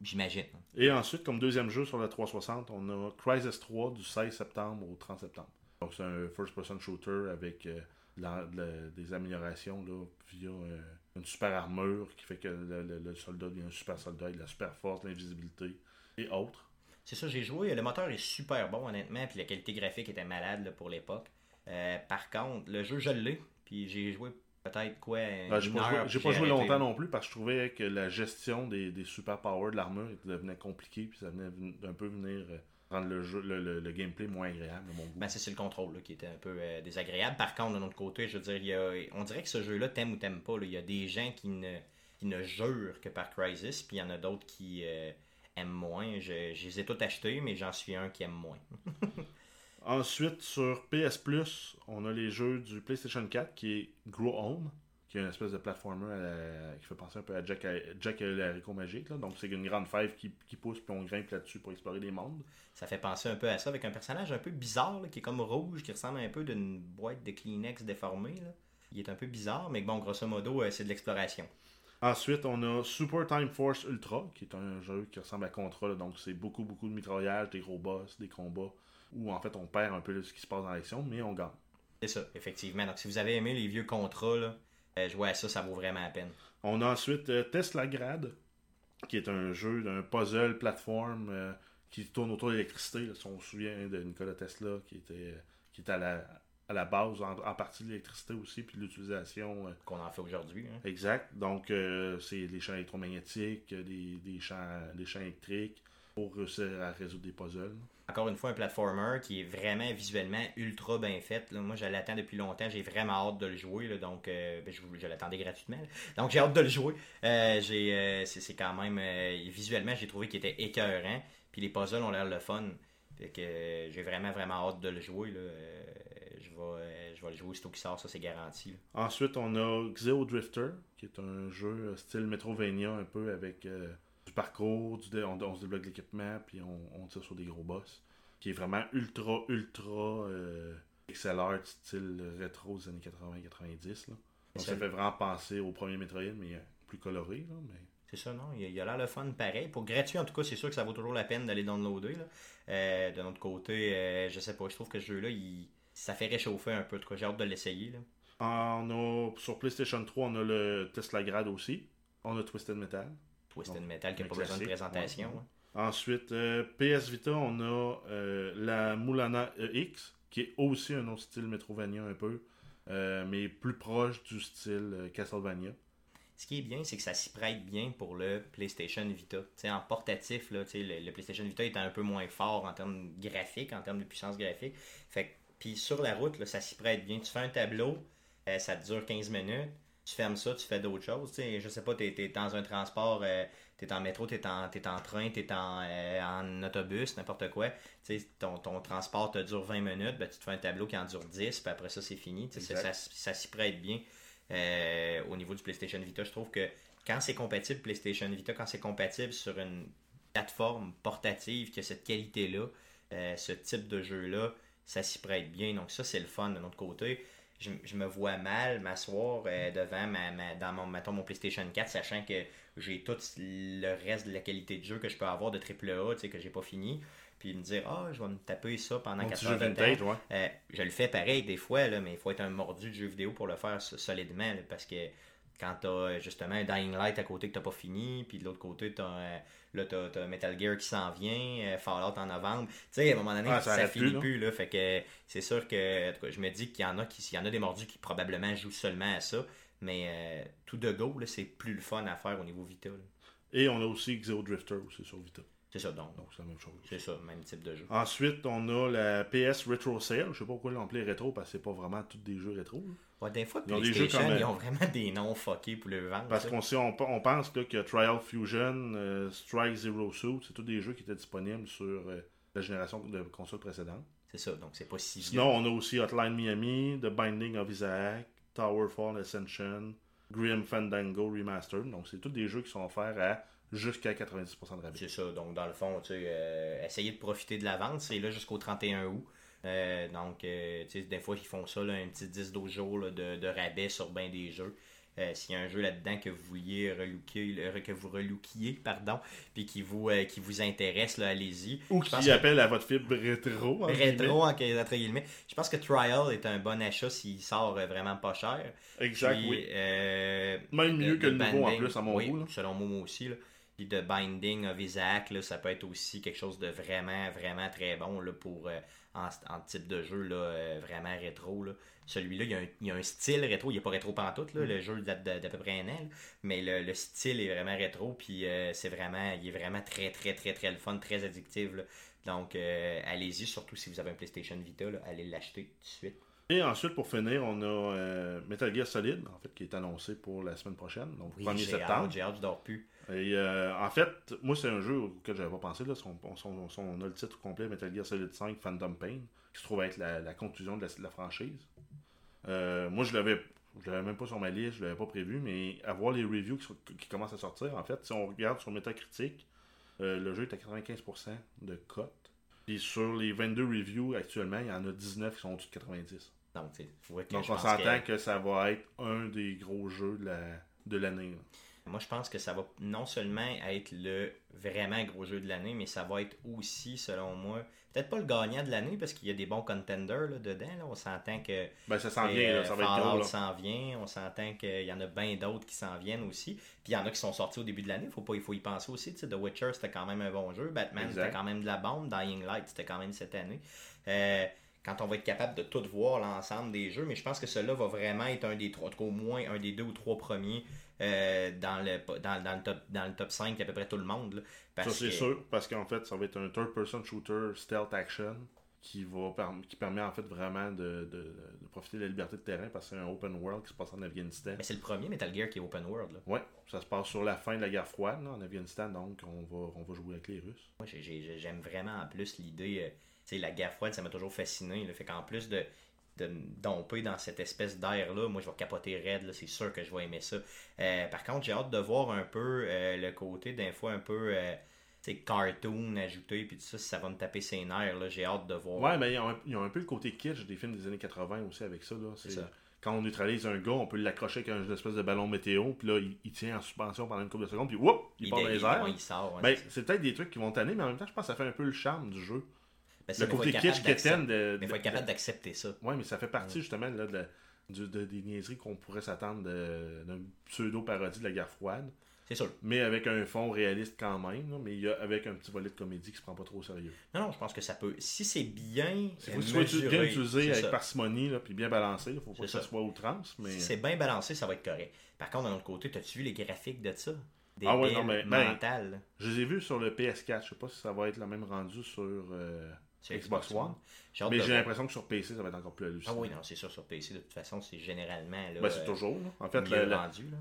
J'imagine. Et ensuite, comme deuxième jeu sur la 360, on a Crysis 3 du 16 septembre au 30 septembre. Donc, c'est un first-person shooter avec euh, la- la- des améliorations là, via euh, une super armure qui fait que le, le- le soldat devient un super soldat avec de la super force, l'invisibilité et autres. C'est ça, j'ai joué. Le moteur est super bon, honnêtement, puis la qualité graphique était malade là, pour l'époque. Euh, par contre, le jeu, je l'ai, puis j'ai joué peut-être quoi. Ah, j'ai pas, joué, pas longtemps non plus parce que je trouvais que la gestion des, des super powers de l'armure devenait compliquée puis ça venait ven- un peu venir euh, rendre le, jeu, le, le- le gameplay moins agréable à mon goût. Ben, c'est le contrôle là, qui était un peu euh, désagréable. Par contre, de notre côté, je veux dire, il y a- on dirait que ce jeu-là, t'aimes ou t'aimes pas. là. Il y a des gens qui ne, qui ne jurent que par Crysis, puis il y en a d'autres qui euh, aiment moins. Je, je les ai tous achetés, mais j'en suis un qui aime moins. <laughs> Ensuite, sur PS Plus, on a les jeux du PlayStation 4 qui est Grow Home, qui est une espèce de platformer à la- qui fait penser un peu à Jack, Jack et l'haricot magique. là. Donc, c'est une grande fève qui, qui pousse puis on grimpe là-dessus pour explorer des mondes. Ça fait penser un peu à ça, avec un personnage un peu bizarre, là, qui est comme rouge, qui ressemble un peu d'une boîte de Kleenex déformée. là. Il est un peu bizarre, mais bon, grosso modo, euh, c'est de l'exploration. Ensuite, on a Super Time Force Ultra, qui est un jeu qui ressemble à Contra. Donc, c'est beaucoup, beaucoup de mitraillage, des gros boss, des combats, où en fait, on perd un peu ce qui se passe dans l'action, mais on gagne. C'est ça, effectivement. Donc, si vous avez aimé les vieux contrats, là, euh, jouer à ça, ça vaut vraiment la peine. On a ensuite euh, Tesla Grad, qui est un jeu d'un puzzle plateforme euh, qui tourne autour de l'électricité. Si on se souvient de Nikola Tesla, qui était, qui était à, la, à la base, en, en partie de l'électricité aussi, puis de l'utilisation. euh, Qu'on en fait aujourd'hui. hein. exact. Donc, euh, c'est les champs électromagnétiques, euh, des, des champs, des champs électriques pour réussir à résoudre des puzzles. Encore une fois, un platformer qui est vraiment visuellement ultra bien fait. là. Moi, je l'attends depuis longtemps. J'ai vraiment hâte de le jouer. là. donc, euh, ben, je, l'attendais gratuitement. là. Donc, j'ai hâte de le jouer. Euh, j'ai, euh, c'est, c'est quand même... visuellement, j'ai trouvé qu'il était écœurant. Puis les puzzles ont l'air le fun. Fait que j'ai vraiment, vraiment hâte de le jouer. là. Je, vais, je vais le jouer aussitôt qu'il sort. Ça, c'est garanti. Ensuite, on a Xeo Drifter, qui est un jeu style Metrovania, un peu avec du parcours, du dé- on, on se débloque l'équipement, puis on, on tire sur des gros boss. Qui est vraiment ultra, ultra euh, art, style rétro des années 80-90. là. Donc, ça fait vraiment penser au premier Metroid, mais euh, plus coloré. Là, mais... C'est ça, non? Il y a- l'air le fun pareil. Pour gratuit, en tout cas, c'est sûr que ça vaut toujours la peine d'aller downloader. Là. Euh, de notre côté, euh, je sais pas, je trouve que ce jeu-là, il... ça fait réchauffer un peu. En tout cas, j'ai hâte de l'essayer. On a, sur PlayStation 3, on a le Tesla Grad aussi. On a Twisted Metal. Twisted Metal qui n'a pas besoin de présentation. ouais. Ensuite, euh, PS Vita, on a euh, la Mulana EX, qui est aussi un autre style Metrovania un peu, euh, mais plus proche du style Castlevania. Ce qui est bien, c'est que ça s'y prête bien pour le PlayStation Vita. En portatif, là, le, le PlayStation Vita est un peu moins fort en termes graphiques, en termes de puissance graphique. Fait puis sur la route, là, ça s'y prête bien. Tu fais un tableau, ça te dure 15 minutes. Tu fermes ça, tu fais d'autres choses. Tu sais, je sais pas, tu es, dans un transport, tu es en métro, tu es en, t'es en train, tu es en, euh, en autobus, n'importe quoi. Ton, ton transport te dure 20 minutes, ben, tu te fais un tableau qui en dure 10, puis après ça, c'est fini. Ça, ça s'y prête bien euh, au niveau du PlayStation Vita. Je trouve que quand c'est compatible PlayStation Vita, quand c'est compatible sur une plateforme portative qui a cette qualité-là, euh, ce type de jeu-là, ça s'y prête bien. Donc ça, c'est le fun de notre côté. Je, je me vois mal m'asseoir euh, devant ma, ma- dans mon, mettons, mon PlayStation 4, sachant que j'ai tout le reste de la qualité de jeu que je peux avoir de AAA, tu sais, que j'ai pas fini. Puis me dire, ah, je vais me taper ça pendant Un 4 petit heures vintage, ouais. Euh, je le fais pareil des fois, là, mais il faut être un mordu de jeu vidéo pour le faire so- solidement. là, parce que quand t'as euh, justement un Dying Light à côté que t'as pas fini, puis de l'autre côté, t'as, euh, là, t'as, t'as Metal Gear qui s'en vient, euh, Fallout en novembre. Tu sais, à un moment donné, Ah, ça ça, finit plus, plus. là. fait que c'est sûr que en tout cas, je me dis qu'il y en a qui, il y en a des mordus qui probablement jouent seulement à ça. Mais euh, tout de go, là, c'est plus le fun à faire au niveau Vita. là. Et on a aussi Xeo Drifter aussi sur Vita. C'est ça, donc. Donc c'est la même chose. C'est ça, même type de jeu. Ensuite, on a la PS Retro Sale. Je sais pas pourquoi l'appeler rétro, parce que c'est pas vraiment tous des jeux rétro. là. Ouais, des fois, Ils ont des jeux PlayStation, comme, ils ont vraiment des noms fuckés pour le vendre. Parce qu'on sait, on, on pense là, que Trial Fusion, euh, Strike Zero Suit, c'est tous des jeux qui étaient disponibles sur euh, la génération de consoles précédentes. C'est ça, donc c'est pas si vieux. Sinon, on a aussi Hotline Miami, The Binding of Isaac, Towerfall Ascension, Grim Fandango Remastered. Donc, c'est tous des jeux qui sont offerts à jusqu'à 90% de rabais. C'est ça, donc dans le fond, tu sais, euh, essayer de profiter de la vente, c'est là jusqu'au 31 août. Euh, donc, euh, des fois, ils font ça, là, un petit 10-12 jours là, de, de rabais sur bien des jeux. Euh, S'il y a un jeu là-dedans que vous vouliez relooker, le- que vous relookiez, pardon, puis qui vous, qui vous intéresse, allez-y. Ou qui que- appelle à votre fibre rétro. guillemets. Rétro, en entre guillemets. Je pense que Trial est un bon achat s'il sort vraiment pas cher. Exact, Puis, oui. Même mieux que le nouveau en plus, à mon oui, goût. selon moi aussi. Là. Puis de Binding of Isaac, là, ça peut être aussi quelque chose de vraiment, vraiment très bon là, pour euh, en, en type de jeu là, euh, vraiment rétro. Là. Celui-là, il y, a un, il y a un style rétro. Il n'est pas rétro pantoute, là. le jeu date d'à peu près un an. là. Mais le, le style est vraiment rétro. Puis euh, c'est vraiment, il est vraiment très, très, très, très le fun, très addictif. là. Donc euh, allez-y, surtout si vous avez un PlayStation Vita, allez l'acheter tout de suite. Et ensuite, pour finir, on a euh, Metal Gear Solid, en fait, qui est annoncé pour la semaine prochaine, donc Oui, 1er j'ai septembre. hâte, j'ai hâte, je dors plus. Et euh, en fait, moi, c'est un jeu auquel j'avais pas pensé. Là, son, son, son- on a le titre complet Metal Gear Solid 5 Phantom Pain, qui se trouve être la, la conclusion de la, de la franchise. Euh, moi, je l'avais je l'avais même pas sur ma liste, je l'avais pas prévu, mais avoir les reviews qui, sont- qui commencent à sortir, en fait, si on regarde sur Metacritic, euh, le jeu est à 95% de cote. Puis sur les 22 reviews actuellement, il y en a 19 qui sont au-dessus de 90. Donc, que on s'entend que- que... ça va être un des gros jeux de la de l'année. Moi, je pense que ça va non seulement être le vraiment gros jeu de l'année, mais ça va être aussi, selon moi, peut-être pas le gagnant de l'année parce qu'il y a des bons contenders là, dedans. là. On s'entend que Ben ça s'en vient, là, euh, ça va être gros. s'en vient. On s'entend qu'il y en a bien d'autres qui s'en viennent aussi. Puis il y en a qui sont sortis au début de l'année. Faut pas, il faut y penser aussi. The Witcher, c'était quand même un bon jeu. Batman, c'était quand même de la bombe. Dying Light, c'était quand même cette année. Euh, quand on va être capable de tout voir l'ensemble des jeux. Mais je pense que celui-là va vraiment être un des trois, en tout cas, au moins un des deux ou trois premiers euh, dans, le, dans, dans le top, dans le top 5 d'à peu près tout le monde. là. Ça, c'est que- sûr, parce qu'en fait, ça va être un third-person shooter stealth action qui, va qui permet en fait vraiment de, de- de profiter de la liberté de terrain parce que c'est un open world qui se passe en Afghanistan. Mais c'est le premier Metal Gear qui est open world. Là. Ouais, ça se passe sur la fin de la guerre froide là, en Afghanistan, donc on va, on va jouer avec les Russes. Moi, j'ai- j'ai- j'aime vraiment en plus l'idée. euh, la guerre froide, ça m'a toujours fasciné. Là, fait qu'en plus de, de me domper dans cette espèce d'air-là, moi, je vais capoter raide. là, C'est sûr que je vais aimer ça. Euh, par contre, j'ai hâte de voir un peu euh, le côté, d'un fois, un peu. euh, sais, cartoon ajouté, puis tout ça, si ça va me taper ses nerfs, là, j'ai hâte de voir. Ouais, mais ils ont, un- ils ont un peu le côté kitsch des films des années 80 aussi avec ça. Là. C'est C'est ça. Quand on neutralise un gars, on peut l'accrocher avec un espèce de ballon météo, puis là, il, il tient en suspension pendant une couple de secondes, puis whoop, il, part dans les il, airs. ouais, il sort. ouais, Ben, c'est c'est peut-être des trucs qui vont tanner, mais en même temps, je pense que ça fait un peu le charme du jeu. Ben, Le côté kitsch quétaine de. Mais il faut être capable d'accepter ça. Ouais, mais ça fait partie justement là, de, de- des niaiseries qu'on pourrait s'attendre d'un pseudo-parodie de la guerre froide, C'est sûr. mais avec un fond réaliste quand même, là, mais il y a, avec un petit volet de comédie qui se prend pas trop au sérieux. Non, non, je pense que ça peut. Si c'est bien. Euh, faut que ce soit mesuré, bien utilisé c'est avec ça. parcimonie, là, puis bien balancé. Il faut pas C'est que ça ça. soit outrance, mais... Si c'est bien balancé, ça va être correct. Par contre, d'un autre côté, t'as-tu vu les graphiques de ça? Des Ah ouais, non, mais- ben, Je les ai vus sur le PS4. Je sais pas si ça va être le même rendu sur euh, sur Xbox One. Mais j'ai l'impression que sur PC, ça va être encore plus Ah hallucinant. oui, non, c'est sûr, sur PC, de toute façon, c'est généralement. Là, Ben, c'est toujours. là. En fait,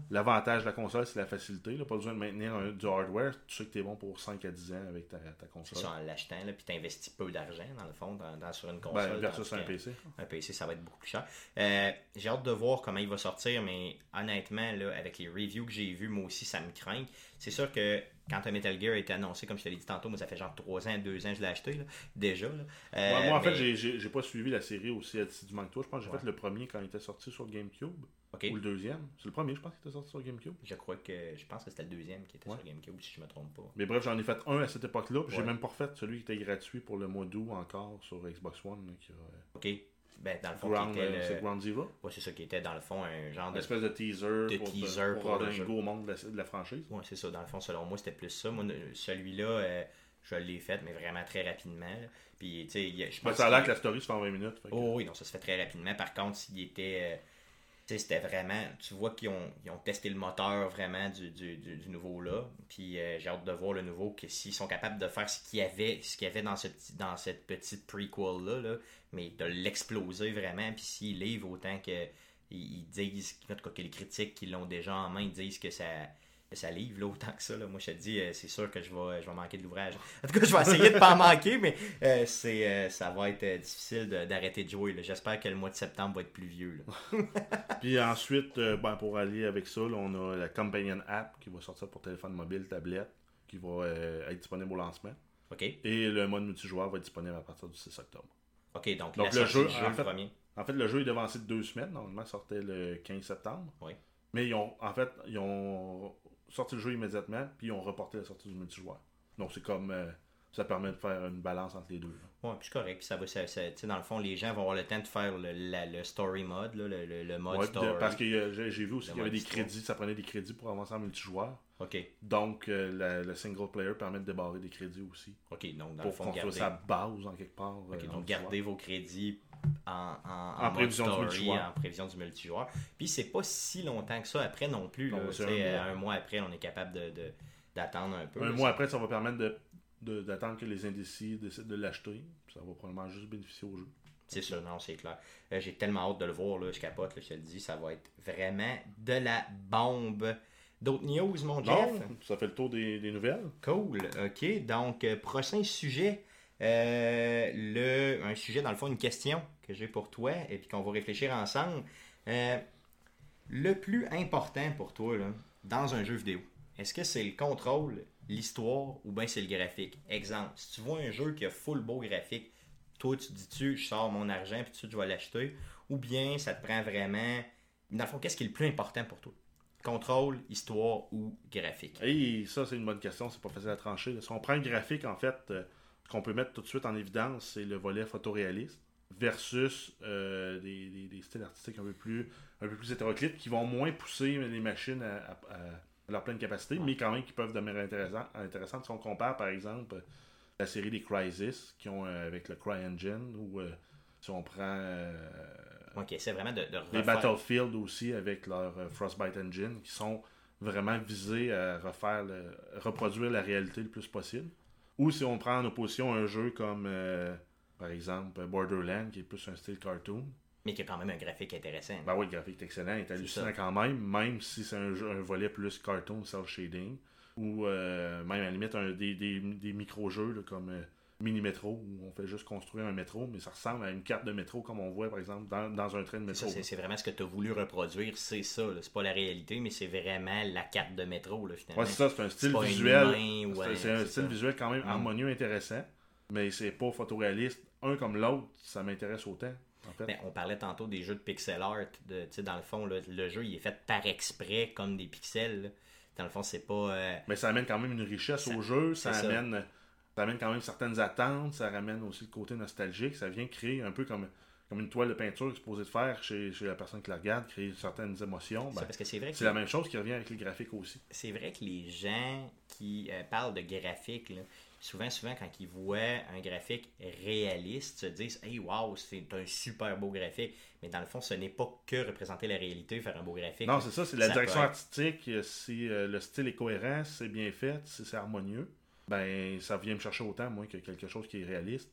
l'avantage de la console, c'est la facilité. là. Pas besoin de maintenir un- du hardware. Tu sais que tu es bon pour 5 à 10 ans avec ta, ta C'est console. ça, en l'achetant, là, puis t'investis peu d'argent, dans le fond, dans, dans- sur une console. Ben, versus tandis un PC. Un PC, ça va être beaucoup plus cher. Euh, j'ai hâte de voir comment il va sortir, mais honnêtement, là, avec les reviews que j'ai vues, moi aussi, ça me craint. C'est sûr que quand un Metal Gear a été annoncé, comme je te l'ai dit tantôt, moi, ça fait genre 3 ans, 2 ans que je l'ai acheté, là, déjà. là. Euh, Ouais, moi, en fait, mais- j'ai- j'ai pas suivi la série aussi assidûment que toi. Je pense que j'ai Ouais. fait le premier quand il était sorti sur GameCube. Ou le deuxième. C'est le premier, je pense, qui était sorti sur GameCube. Je crois que. Je pense que c'était le deuxième qui était Ouais. sur GameCube, si je me trompe pas. Mais bref, j'en ai fait un à cette époque-là. J'ai même pas refait celui qui était gratuit pour le mois d'août encore sur Xbox One. là, qui a, euh, Ok. Ben, dans le fond, Ground, qui était euh, le- C'est Ground Zero? Ouais, c'est ça qui était dans le fond un genre Une de. espèce de teaser, de pour, teaser pour, pour le un au monde de la, de la franchise. Ouais, c'est ça. Dans le fond, selon moi, c'était plus ça. Moi, celui-là, euh, je l'ai fait, mais vraiment très rapidement. là. Puis, tu sais, je Ben, pense ça a l'air que la story se fait en 20 minutes. que- Oh oui, non, ça se fait très rapidement. Par contre, s'il était. C'était vraiment. Tu vois qu'ils ont, ils testé le moteur vraiment du, nouveau là. Puis euh, j'ai hâte de voir le nouveau, que s'ils sont capables de faire ce qu'il y avait, ce y avait dans, cette petite prequel là, là, mais de l'exploser vraiment. Puis s'ils livrent autant que. Ils, ils disent, en que les critiques qui l'ont déjà en main disent que ça. Ça livre là, autant que ça. Là. Moi, je te dis, euh, c'est sûr que je vais, je vais manquer de l'ouvrage. En tout cas, je vais essayer de pas en manquer, mais euh, c'est, euh, ça va être euh, difficile d'arrêter de jouer. là. J'espère que le mois de septembre va être pluvieux. Là. <laughs> Puis ensuite, ben, pour aller avec ça, là, on a la Companion App qui va sortir pour téléphone mobile, tablette, qui va être disponible au lancement. OK? Et le mode multijoueur va être disponible à partir du 6 octobre. OK, donc, Donc, la le jeu, du jeu, en fait- premier. En fait, le jeu est devancé de deux semaines. Normalement, il sortait le 15 septembre. Oui. Mais ils ont, en fait, ils ont sorti le jeu immédiatement, puis ils ont reporté la sortie du multijoueur. Donc, c'est comme. euh, ça permet de faire une balance entre les deux. Ouais, puis c'est correct. Puis ça va, ça, ça- dans le fond, les gens vont avoir le temps de faire le, la- le story mode, là, le, le- le mode Ouais, story. parce que euh, j'ai vu aussi Le qu'il y avait des crédits, ça prenait des crédits pour avancer en multijoueur. OK, Donc, euh, la- le single player permet de débarrer des crédits aussi. OK, donc dans le pour fond, construire garder, sa base en quelque part. OK, donc le gardez vos crédits en, en, En mode prévision du multijoueur. en prévision du multijoueur. Puis c'est pas si longtemps que ça après non plus. Là. un mois. après, on est capable de, d'attendre un peu. Un là. mois après, ça va permettre de- de- d'attendre que les indécis décident de l'acheter. Ça va probablement juste bénéficier au jeu. C'est sûr, non, c'est clair. Euh, J'ai tellement hâte de le voir, là, je capote, là, je te le dis, ça va être vraiment de la bombe. D'autres news, mon Jeff? Bon, ça fait le tour des, des nouvelles. Cool, ok. Donc, euh, prochain sujet, euh, le, un sujet, dans le fond, une question que j'ai pour toi et puis qu'on va réfléchir ensemble. Euh, le plus important pour toi là, dans un jeu vidéo, est-ce que c'est le contrôle, l'histoire ou bien c'est le graphique? Exemple, si tu vois un jeu qui a full beau graphique, toi tu dis-tu, je sors mon argent puis suite je l'acheter, ou bien ça te prend vraiment. Dans le fond, qu'est-ce qui est le plus important pour toi? Contrôle, histoire ou graphique? Et ça, c'est une bonne question. C'est pas facile à trancher. Si on prend le graphique, en fait, euh, qu'on peut mettre tout de suite en évidence, c'est le volet photoréaliste versus euh, des, des- des styles artistiques un peu plus, un peu plus hétéroclites qui vont moins pousser les machines à, à- à leur pleine capacité, mais quand même qui peuvent demeurer intéressant- intéressantes. Si on compare, par exemple, la série des Crysis qui ont euh, avec le CryEngine ou euh, Si on prend essaie vraiment de, de les. Battlefield aussi avec leur Frostbite Engine, qui sont vraiment visés à refaire le- reproduire la réalité le plus possible. Ou si on prend en opposition un jeu comme, euh, par exemple, Borderlands, qui est plus un style cartoon. Mais qui a quand même un graphique intéressant. Ben oui, le graphique est excellent, il est hallucinant quand même, même si c'est un, jeu- un volet plus cartoon, cel shading. Ou euh, même à la limite un, des, des, des micro-jeux comme Mini Metro, où on fait juste construire un métro, mais ça ressemble à une carte de métro comme on voit par exemple dans, dans un train de métro. c'est vraiment ce que tu as voulu reproduire, c'est ça. C'est pas la réalité, mais c'est vraiment la carte de métro, là, finalement. Ouais, c'est ça, c'est un style visuel. c'est- un- style ça. visuel quand même Mm. harmonieux, intéressant. Mais c'est pas photoréaliste. Un comme l'autre, ça m'intéresse autant. En fait. Ben, on parlait tantôt des jeux de pixel art. De, dans le fond, là, le jeu il est fait par exprès comme des pixels. là. Dans le fond, c'est pas. euh, Mais ça amène quand même une richesse Ça- au jeu, ça ça. Ça amène quand même certaines attentes, ça ramène aussi le côté nostalgique, ça vient créer un peu comme, comme une toile de peinture supposée de faire chez, chez la personne qui la regarde, créer certaines émotions. Ben, parce que c'est vrai que c'est la même chose qui revient avec les graphiques aussi. c'est vrai que les gens qui euh, parlent de graphique, là, souvent, souvent, quand ils voient un graphique réaliste, se disent Hey, wow, c'est un super beau graphique. Mais dans le fond, ce n'est pas que représenter la réalité, faire un beau graphique. Non, c'est ça, c'est la direction peut artistique, si euh, le style est cohérent, si c'est bien fait, si c'est harmonieux, ben ça vient me chercher autant, moi, que quelque chose qui est réaliste.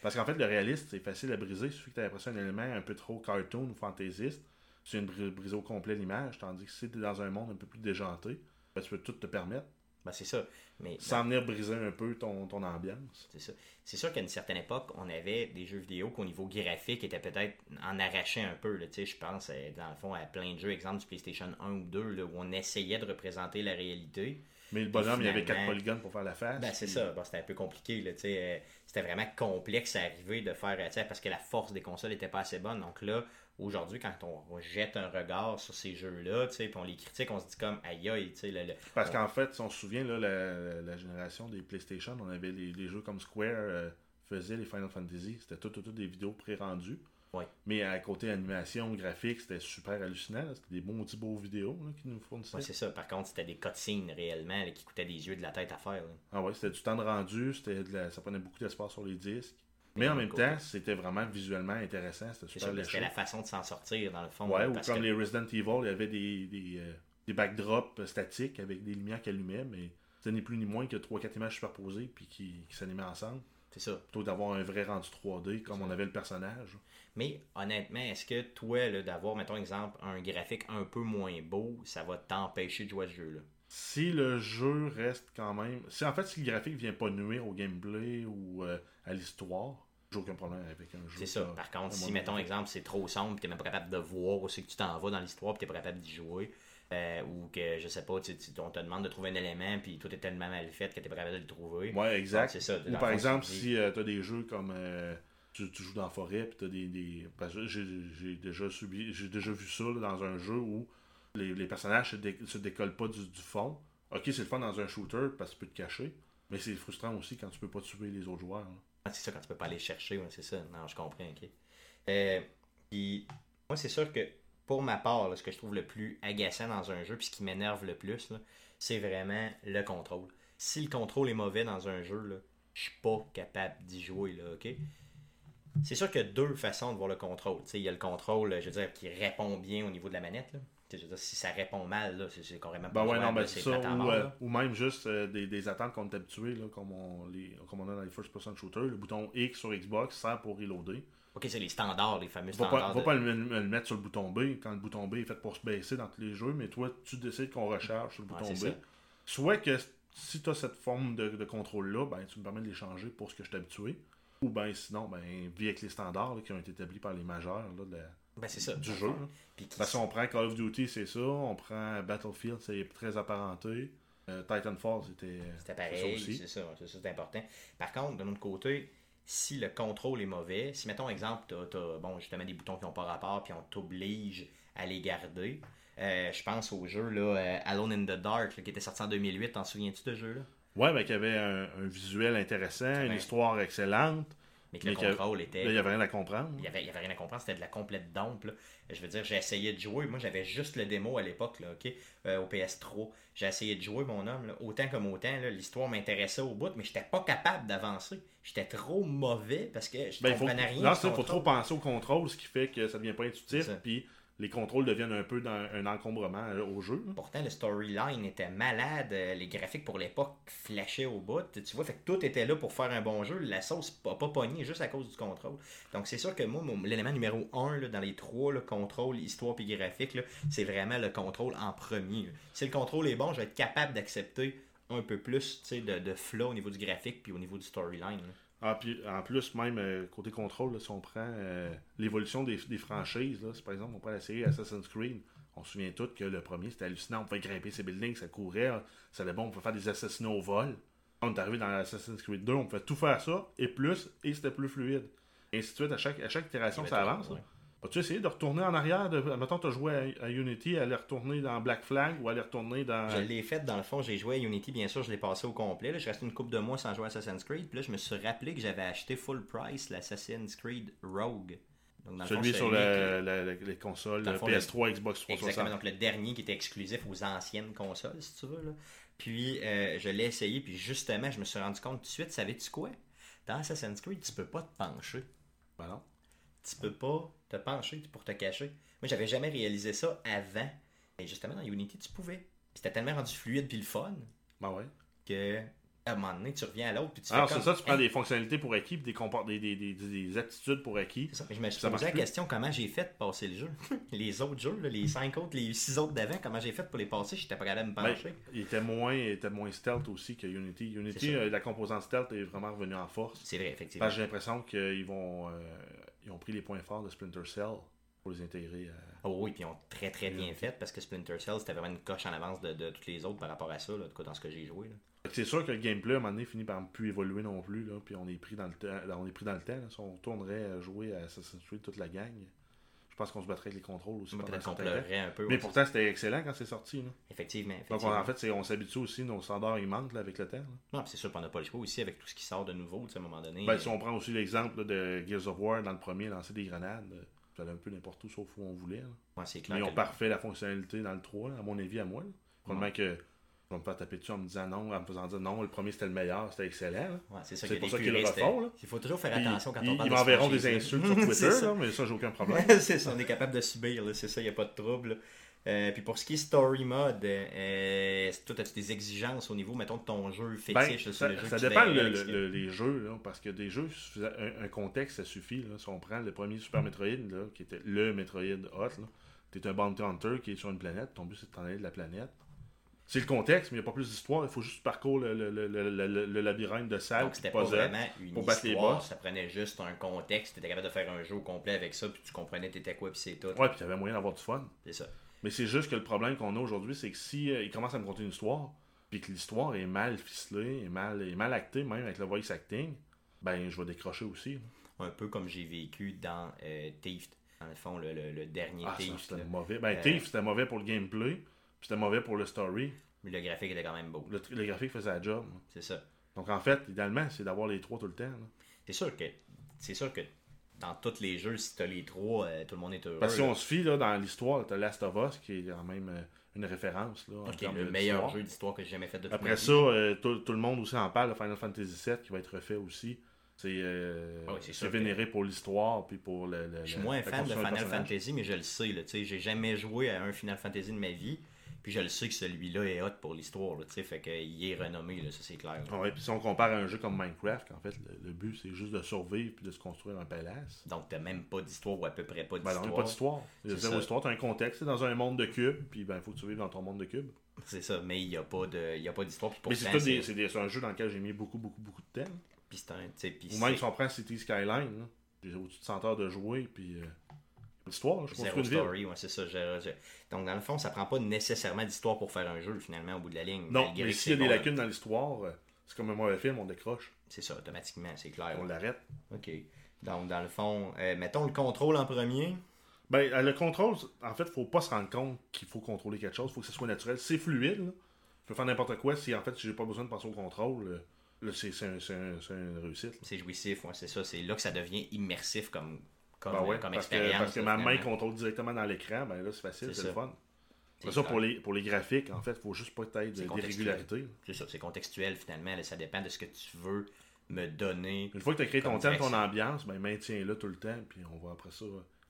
Parce qu'en fait, le réaliste, c'est facile à briser. Il suffit que tu aies l'impression d'un élément un peu trop cartoon ou fantaisiste. Tu viens de bri- briser au complet l'image. Tandis que si tu es dans un monde un peu plus déjanté, ben, tu peux tout te permettre. Ben, c'est ça. Mais Sans venir briser un peu ton, ton ambiance. C'est ça. C'est sûr qu'à une certaine époque, on avait des jeux vidéo qu'au niveau graphique étaient peut-être en arraché un peu. là. Tu sais, Je pense, euh, dans le fond, à plein de jeux, exemple du PlayStation 1 ou 2, là, où on essayait de représenter la réalité. Mais le bonhomme, il y avait quatre polygones pour faire la face. Ben, c'est puis- ça. Bon, c'était un peu compliqué. Là, euh, c'était vraiment complexe à arriver de faire, euh, parce que la force des consoles n'était pas assez bonne. Donc là, aujourd'hui, quand on, on jette un regard sur ces jeux-là, puis on les critique, on se dit comme aïe aïe, tu sais, le- le- Parce on- qu'en fait, si on se souvient, là, la, la génération des PlayStation, on avait les, les jeux comme Square euh, faisait les Final Fantasy. C'était tout, tout, tout des vidéos pré-rendues. Ouais. Mais à côté animation, graphique, c'était super hallucinant. C'était des bons petits beaux vidéos qu'ils nous fournissaient. Ouais, c'est ça. Par contre, c'était des cutscenes réellement là, qui coûtaient des yeux de la tête à faire. là. Ah ouais, c'était du temps de rendu, c'était de la- ça prenait beaucoup d'espace sur les disques. Mais Mais en même côté- temps, c'était vraiment visuellement intéressant, c'était super sûr, c'était la façon de s'en sortir, dans le fond. Ouais, ou comme que- les Resident Evil, il y avait des, des, euh, des backdrops statiques avec des lumières qui allumaient, mais ce n'est plus ni moins que 3-4 images superposées puis qui, qui s'animaient ensemble, C'est ça. plutôt d'avoir un vrai rendu 3D comme on avait le personnage. Mais honnêtement, est-ce que toi, d'avoir, mettons exemple, un graphique un peu moins beau, ça va t'empêcher de jouer à ce jeu-là? Si le jeu reste quand même. Si en fait, si le graphique vient pas nuire au gameplay ou euh, à l'histoire, j'ai aucun problème avec un jeu. C'est ça. Par contre, si, mettons exemple, c'est trop sombre, tu n'es même pas capable de voir où c'est que tu t'en vas dans l'histoire, tu pas capable d'y jouer, euh, ou que, je sais pas, tu, tu- on te demande de trouver un élément, puis tout est tellement mal fait que tu pas capable de le trouver. Ouais, exact. Donc, c'est ça. Ou par fond, exemple, tu te dis- si tu as des jeux comme euh, tu, tu joues dans la forêt, puis tu as des. des... J'ai j'ai déjà subi, j'ai déjà vu ça là, dans un jeu où les, les personnages se, dé- se décollent pas du, du fond. Ok, c'est le fun dans un shooter parce que tu peux te cacher, mais c'est frustrant aussi quand tu peux pas tuer les autres joueurs. Ah, c'est ça, quand tu peux pas aller chercher, ouais, c'est ça. Non, je comprends, ok. Euh, puis, moi, c'est sûr que, pour ma part, là, ce que je trouve le plus agaçant dans un jeu, puis ce qui m'énerve le plus, c'est vraiment le contrôle. Si le contrôle est mauvais dans un jeu, là, je suis pas capable d'y jouer, là, ok? C'est sûr qu'il y a deux façons de voir le contrôle. Il y a le contrôle, je veux dire, qui répond bien au niveau de la manette, là. Tu sais, Je veux dire, si ça répond mal, c'est- carrément pas Ben ouais, non, ben c'est ça. Ou, euh, même juste euh, des, des attentes qu'on est habitué, comme, on, les, comme on a dans les first person shooters. Le bouton X sur Xbox sert pour reloader. Ok, c'est les standards, les fameux Va standards. pas, va de- pas le, le- mettre sur le bouton B quand le bouton B est fait pour se baisser dans tous les jeux, mais toi, tu décides qu'on recharge sur le Ouais, bouton B. ça. Soit que si tu as cette forme de, de contrôle-là, ben, tu me permets de les changer pour ce que je suis habitué. Ou ben sinon, ben, vis avec les standards là, qui ont été établis par les majeurs là, de la- Ben, ça. du jeu. Puis qui- Parce qu'on prend Call of Duty, c'est ça. On prend Battlefield, c'est très apparenté. Euh, Titanfall, c'était C'était pareil, aussi. c'est ça, c'est ça, c'est important. Par contre, de l'autre côté, si le contrôle est mauvais, si mettons exemple, tu as, bon, justement des boutons qui n'ont pas rapport, puis on t'oblige à les garder. euh, je pense au jeu là, euh, Alone in the Dark là, qui était sorti en 2008, t'en souviens-tu de ce jeu-là? Ouais, ben, qu'il y avait un, un visuel intéressant, une histoire excellente. Mais que le que- contrôle était. Là, il n'y avait rien à comprendre. Il y avait, rien à comprendre, c'était de la complète dompe. là. Je veux dire, j'ai essayé de jouer. Moi, j'avais juste le démo à l'époque, là, ok, euh, au PS3. J'ai essayé de jouer, mon homme, là, autant comme autant. là, L'histoire m'intéressait au bout, mais j'étais pas capable d'avancer. J'étais trop mauvais parce que je Ben, il faut, comprenais rien. ça, il faut trop penser au contrôle, ce qui fait que ça devient pas intuitif, puis les contrôles deviennent un peu un encombrement euh, au jeu. Pourtant, le storyline était malade. euh, Les graphiques pour l'époque flashaient au bout. Tu vois, fait que tout était là pour faire un bon jeu. La sauce n'a pas pogné juste à cause du contrôle. Donc, c'est sûr que moi, l'élément numéro 1 dans les trois, là, contrôle, histoire puis graphique, c'est vraiment le contrôle en premier. Si le contrôle est bon, je vais être capable d'accepter un peu plus de, de flow au niveau du graphique puis au niveau du storyline. Ah, puis en plus, même euh, côté contrôle, là, si on prend euh, l'évolution des, des franchises, là, si par exemple on prend la série Assassin's Creed, on se souvient tous que le premier c'était hallucinant, on pouvait grimper ses buildings, ça courait, ça allait bon, on pouvait faire des assassinats au vol. On est arrivé dans Assassin's Creed 2, on pouvait tout faire ça, et plus, et c'était plus fluide. Et ainsi de suite, à chaque, à chaque itération, ça avance. Là. As-tu essayé de retourner en arrière de, Mettons, tu as joué à, à Unity, aller retourner dans Black Flag ou aller retourner dans. Je l'ai fait dans le fond, j'ai joué à Unity, bien sûr, je l'ai passé au complet. Là, je restais une couple de mois sans jouer à Assassin's Creed. Puis là, je me suis rappelé que j'avais acheté full price l'Assassin's Creed Rogue. Donc, dans le fond, Celui sur celui le- les consoles Dans le fond, PS3, Xbox que- Exactement, 360. donc le dernier qui était exclusif aux anciennes consoles, si tu veux. Là. Puis euh, je l'ai essayé, puis justement, je me suis rendu compte tout de suite, savais-tu quoi? Dans Assassin's Creed, tu peux pas te pencher. Ben non. Tu peux pas te pencher pour te cacher. Moi, j'avais jamais réalisé ça avant. Et justement, dans Unity, tu pouvais. Puis C'était tellement rendu fluide puis le fun Ben ouais. que à un moment donné, tu reviens à l'autre puis tu Alors, c'est comme, ça, tu prends des fonctionnalités pour acquis, puis des, des, des, des, des aptitudes pour acquis. C'est ça. Mais je me suis posé la plus. question comment j'ai fait de passer le jeu? <laughs> les autres jeux, là, les cinq autres, les six autres d'avant, comment j'ai fait pour les passer, j'étais pas capable de me Ben, pencher. il était moins, il était moins stealth aussi que Unity. Unity, euh, la composante stealth est vraiment revenue en force. C'est vrai, effectivement. Parce que j'ai l'impression qu'ils vont, euh, ils ont pris les points forts de Splinter Cell pour les intégrer à... Oh oui, puis ils ont très très bien fait parce que Splinter Cell c'était vraiment une coche en avance de, de toutes les autres par rapport à ça, là, en tout cas, dans ce que j'ai joué. C'est sûr que le gameplay, à un moment donné, finit par ne plus évoluer non plus, là, puis on est pris dans le temps. On est pris dans le temps. là. Si on retournerait à jouer à Assassin's Creed toute la gang, pense qu'on se battrait avec les contrôles aussi. Peut-être qu'on un peu. Mais pourtant, c'était excellent quand c'est sorti. là. Effectivement. Donc, effectivement. on- en fait, on s'habitue aussi, nos standards, ils manquent là, avec le temps. Non, c'est sûr qu'on n'a pas le choix aussi avec tout ce qui sort de nouveau, à un moment donné. Ben, si on prend aussi l'exemple de Gears of War, dans le premier, lancer des grenades, euh, ça allait un peu n'importe où, sauf où on voulait. Ouais, Mais ils ont parfait la fonctionnalité dans le 3, là, à mon avis, à moi. que je vais me faire taper dessus en me disant non, en me faisant dire non, le premier c'était le meilleur, c'était excellent. Ouais, c'est ça pour ça qu'ils le refont. Il faut toujours faire attention quand ils, on parle ils m'enverront des insultes sur <laughs> Twitter, là, mais ça, j'ai aucun problème. <laughs> c'est ça, on est capable de subir, c'est ça, il n'y a pas de trouble. Euh, puis pour ce qui est story mode, euh, toi, as-tu des exigences au niveau, mettons, de ton jeu Ben, fétiche sur ça, le jeu ça dépend le- le- les jeux, là, parce que des jeux, un, un contexte, ça suffit. Là. Si on prend le premier Super Metroid, là, qui était le Metroid Hot, tu es un bounty hunter qui est sur une planète, ton but c'est de t'en aller de la planète. C'est le contexte, mais il n'y a pas plus d'histoire, il faut juste parcourir le, le- le- le- labyrinthe de salles, Donc, c'était pas vraiment une pour battre les histoire, boss. ça prenait juste un contexte, tu étais capable de faire un jeu au complet avec ça, puis tu comprenais t'étais quoi, puis c'est tout. Ouais, puis tu avais moyen d'avoir du fun. C'est ça. Mais c'est juste que le problème qu'on a aujourd'hui, c'est que si euh, il commence à me conter une histoire, puis que l'histoire est mal ficelée, est mal, est mal actée, même avec le voice acting, ben je vais décrocher aussi. là. Un peu comme j'ai vécu dans euh, Thief, dans le fond, le, le- le dernier Ah, Thief. c'était mauvais. Ben, Euh, Thief, c'était mauvais pour le gameplay, puis c'était mauvais pour le story. Mais le graphique était quand même beau. Le, le graphique faisait la job. C'est ça. Donc en fait, idéalement, c'est d'avoir les trois tout le temps. C'est sûr que c'est sûr que dans tous les jeux, si t'as les trois, euh, tout le monde est heureux. Parce que si on se fie là, dans l'histoire, t'as Last of Us, qui est quand même euh, une référence. Là, en Ok, termes le meilleur jeu d'histoire que j'ai jamais fait de toute Après ça, euh, tout, tout le monde aussi en parle, Final Fantasy VII qui va être refait aussi. C'est euh, Ah oui, que- vénéré pour l'histoire puis pour le. le- Je suis moins fan de Final. Fantasy, mais je le sais, j'ai jamais joué à un Final Fantasy de ma vie. Puis je le sais que celui-là est hot pour l'histoire. tu sais, Fait qu'il est renommé, là, ça c'est clair. là. Ah Ouais, puis si on compare à un jeu comme Minecraft, en fait, le, le but c'est juste de survivre puis de se construire un palace. Donc t'as même pas d'histoire ou à peu près pas Ben non, d'histoire. a pas d'histoire. Zéro ça. histoire, tu as un contexte, c'est dans un monde de cubes, puis ben, il faut que tu vives dans ton monde de cubes. c'est ça, mais il n'y a pas d'histoire. Mais c'est un jeu dans lequel j'ai mis beaucoup, beaucoup, beaucoup de temps. puis c'est un- Ou même si on prend City Skyline, j'ai au-dessus de 100 heures de jouer, puis euh, l'histoire, je ville. story, ouais, c'est ça. je- je- Donc dans le fond, ça prend pas nécessairement d'histoire pour faire un jeu finalement au bout de la ligne. Non, mais s'il y a des lacunes dans l'histoire, euh, c'est comme un mauvais film, on décroche, C'est ça, automatiquement, c'est clair. on ouais. l'arrête. Ok. Donc dans le fond, euh, mettons le contrôle en premier. Ben, euh, le contrôle, en fait, faut pas se rendre compte qu'il faut contrôler quelque chose, faut que ce soit naturel. C'est fluide, là. Je peux faire n'importe quoi si, en fait, j'ai pas besoin de penser au contrôle. Là, c'est c'est un- c'est un- une réussite. C'est jouissif, ouais, c'est ça. C'est là que ça devient immersif comme, comme, Ben ouais, comme parce que, expérience. parce que ma main contrôle directement dans l'écran, ben là, c'est facile, C'est le fun. C'est ça, pour les, pour les graphiques, en fait, il faut juste pas être C'est d'irrégularité. C'est ça, c'est contextuel finalement. là, ça dépend de ce que tu veux me donner. Une fois que tu as créé ton thème, ton ambiance, ben maintiens-le tout le temps, puis on va après ça.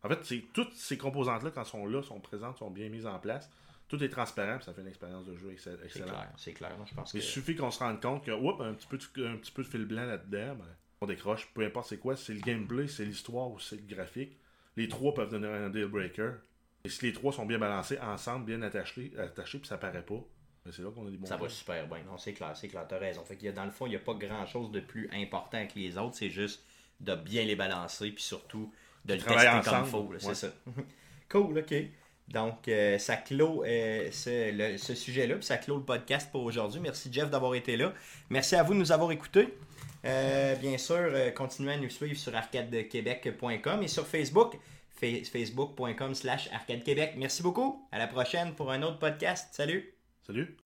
En fait, c'est toutes ces composantes-là, quand elles sont là, sont présentes, sont bien mises en place. Tout est transparent, puis ça fait une expérience de jeu excell- C'est excellente. clair, c'est clair. moi, je pense que Il suffit qu'on se rende compte que, oups, un petit peu de, un petit peu de fil blanc là-dedans, ben, on décroche, peu importe c'est quoi, c'est le gameplay, c'est l'histoire ou c'est le graphique. Les trois peuvent donner un deal breaker. Et si les trois sont bien balancés, ensemble, bien attachés, attachés puis ça paraît pas, ben, c'est là qu'on a des bons ça va super bien. Non, c'est clair, c'est clair, t'as raison. Fait qu'il y a, dans le fond, il n'y a pas grand chose de plus important que les autres, c'est juste de bien les balancer, puis surtout de le tester comme il ensemble, faut. là, ouais. C'est ça. <laughs> cool, ok. Donc, euh, ça clôt euh, ce, le- ce sujet-là, puis ça clôt le podcast pour aujourd'hui. Merci, Jeff, d'avoir été là. Merci à vous de nous avoir écoutés. Euh, bien sûr, euh, continuez à nous suivre sur arcadequebec.com et sur Facebook, fa- facebook.com slash arcadequebec. Merci beaucoup. À la prochaine pour un autre podcast. Salut! Salut!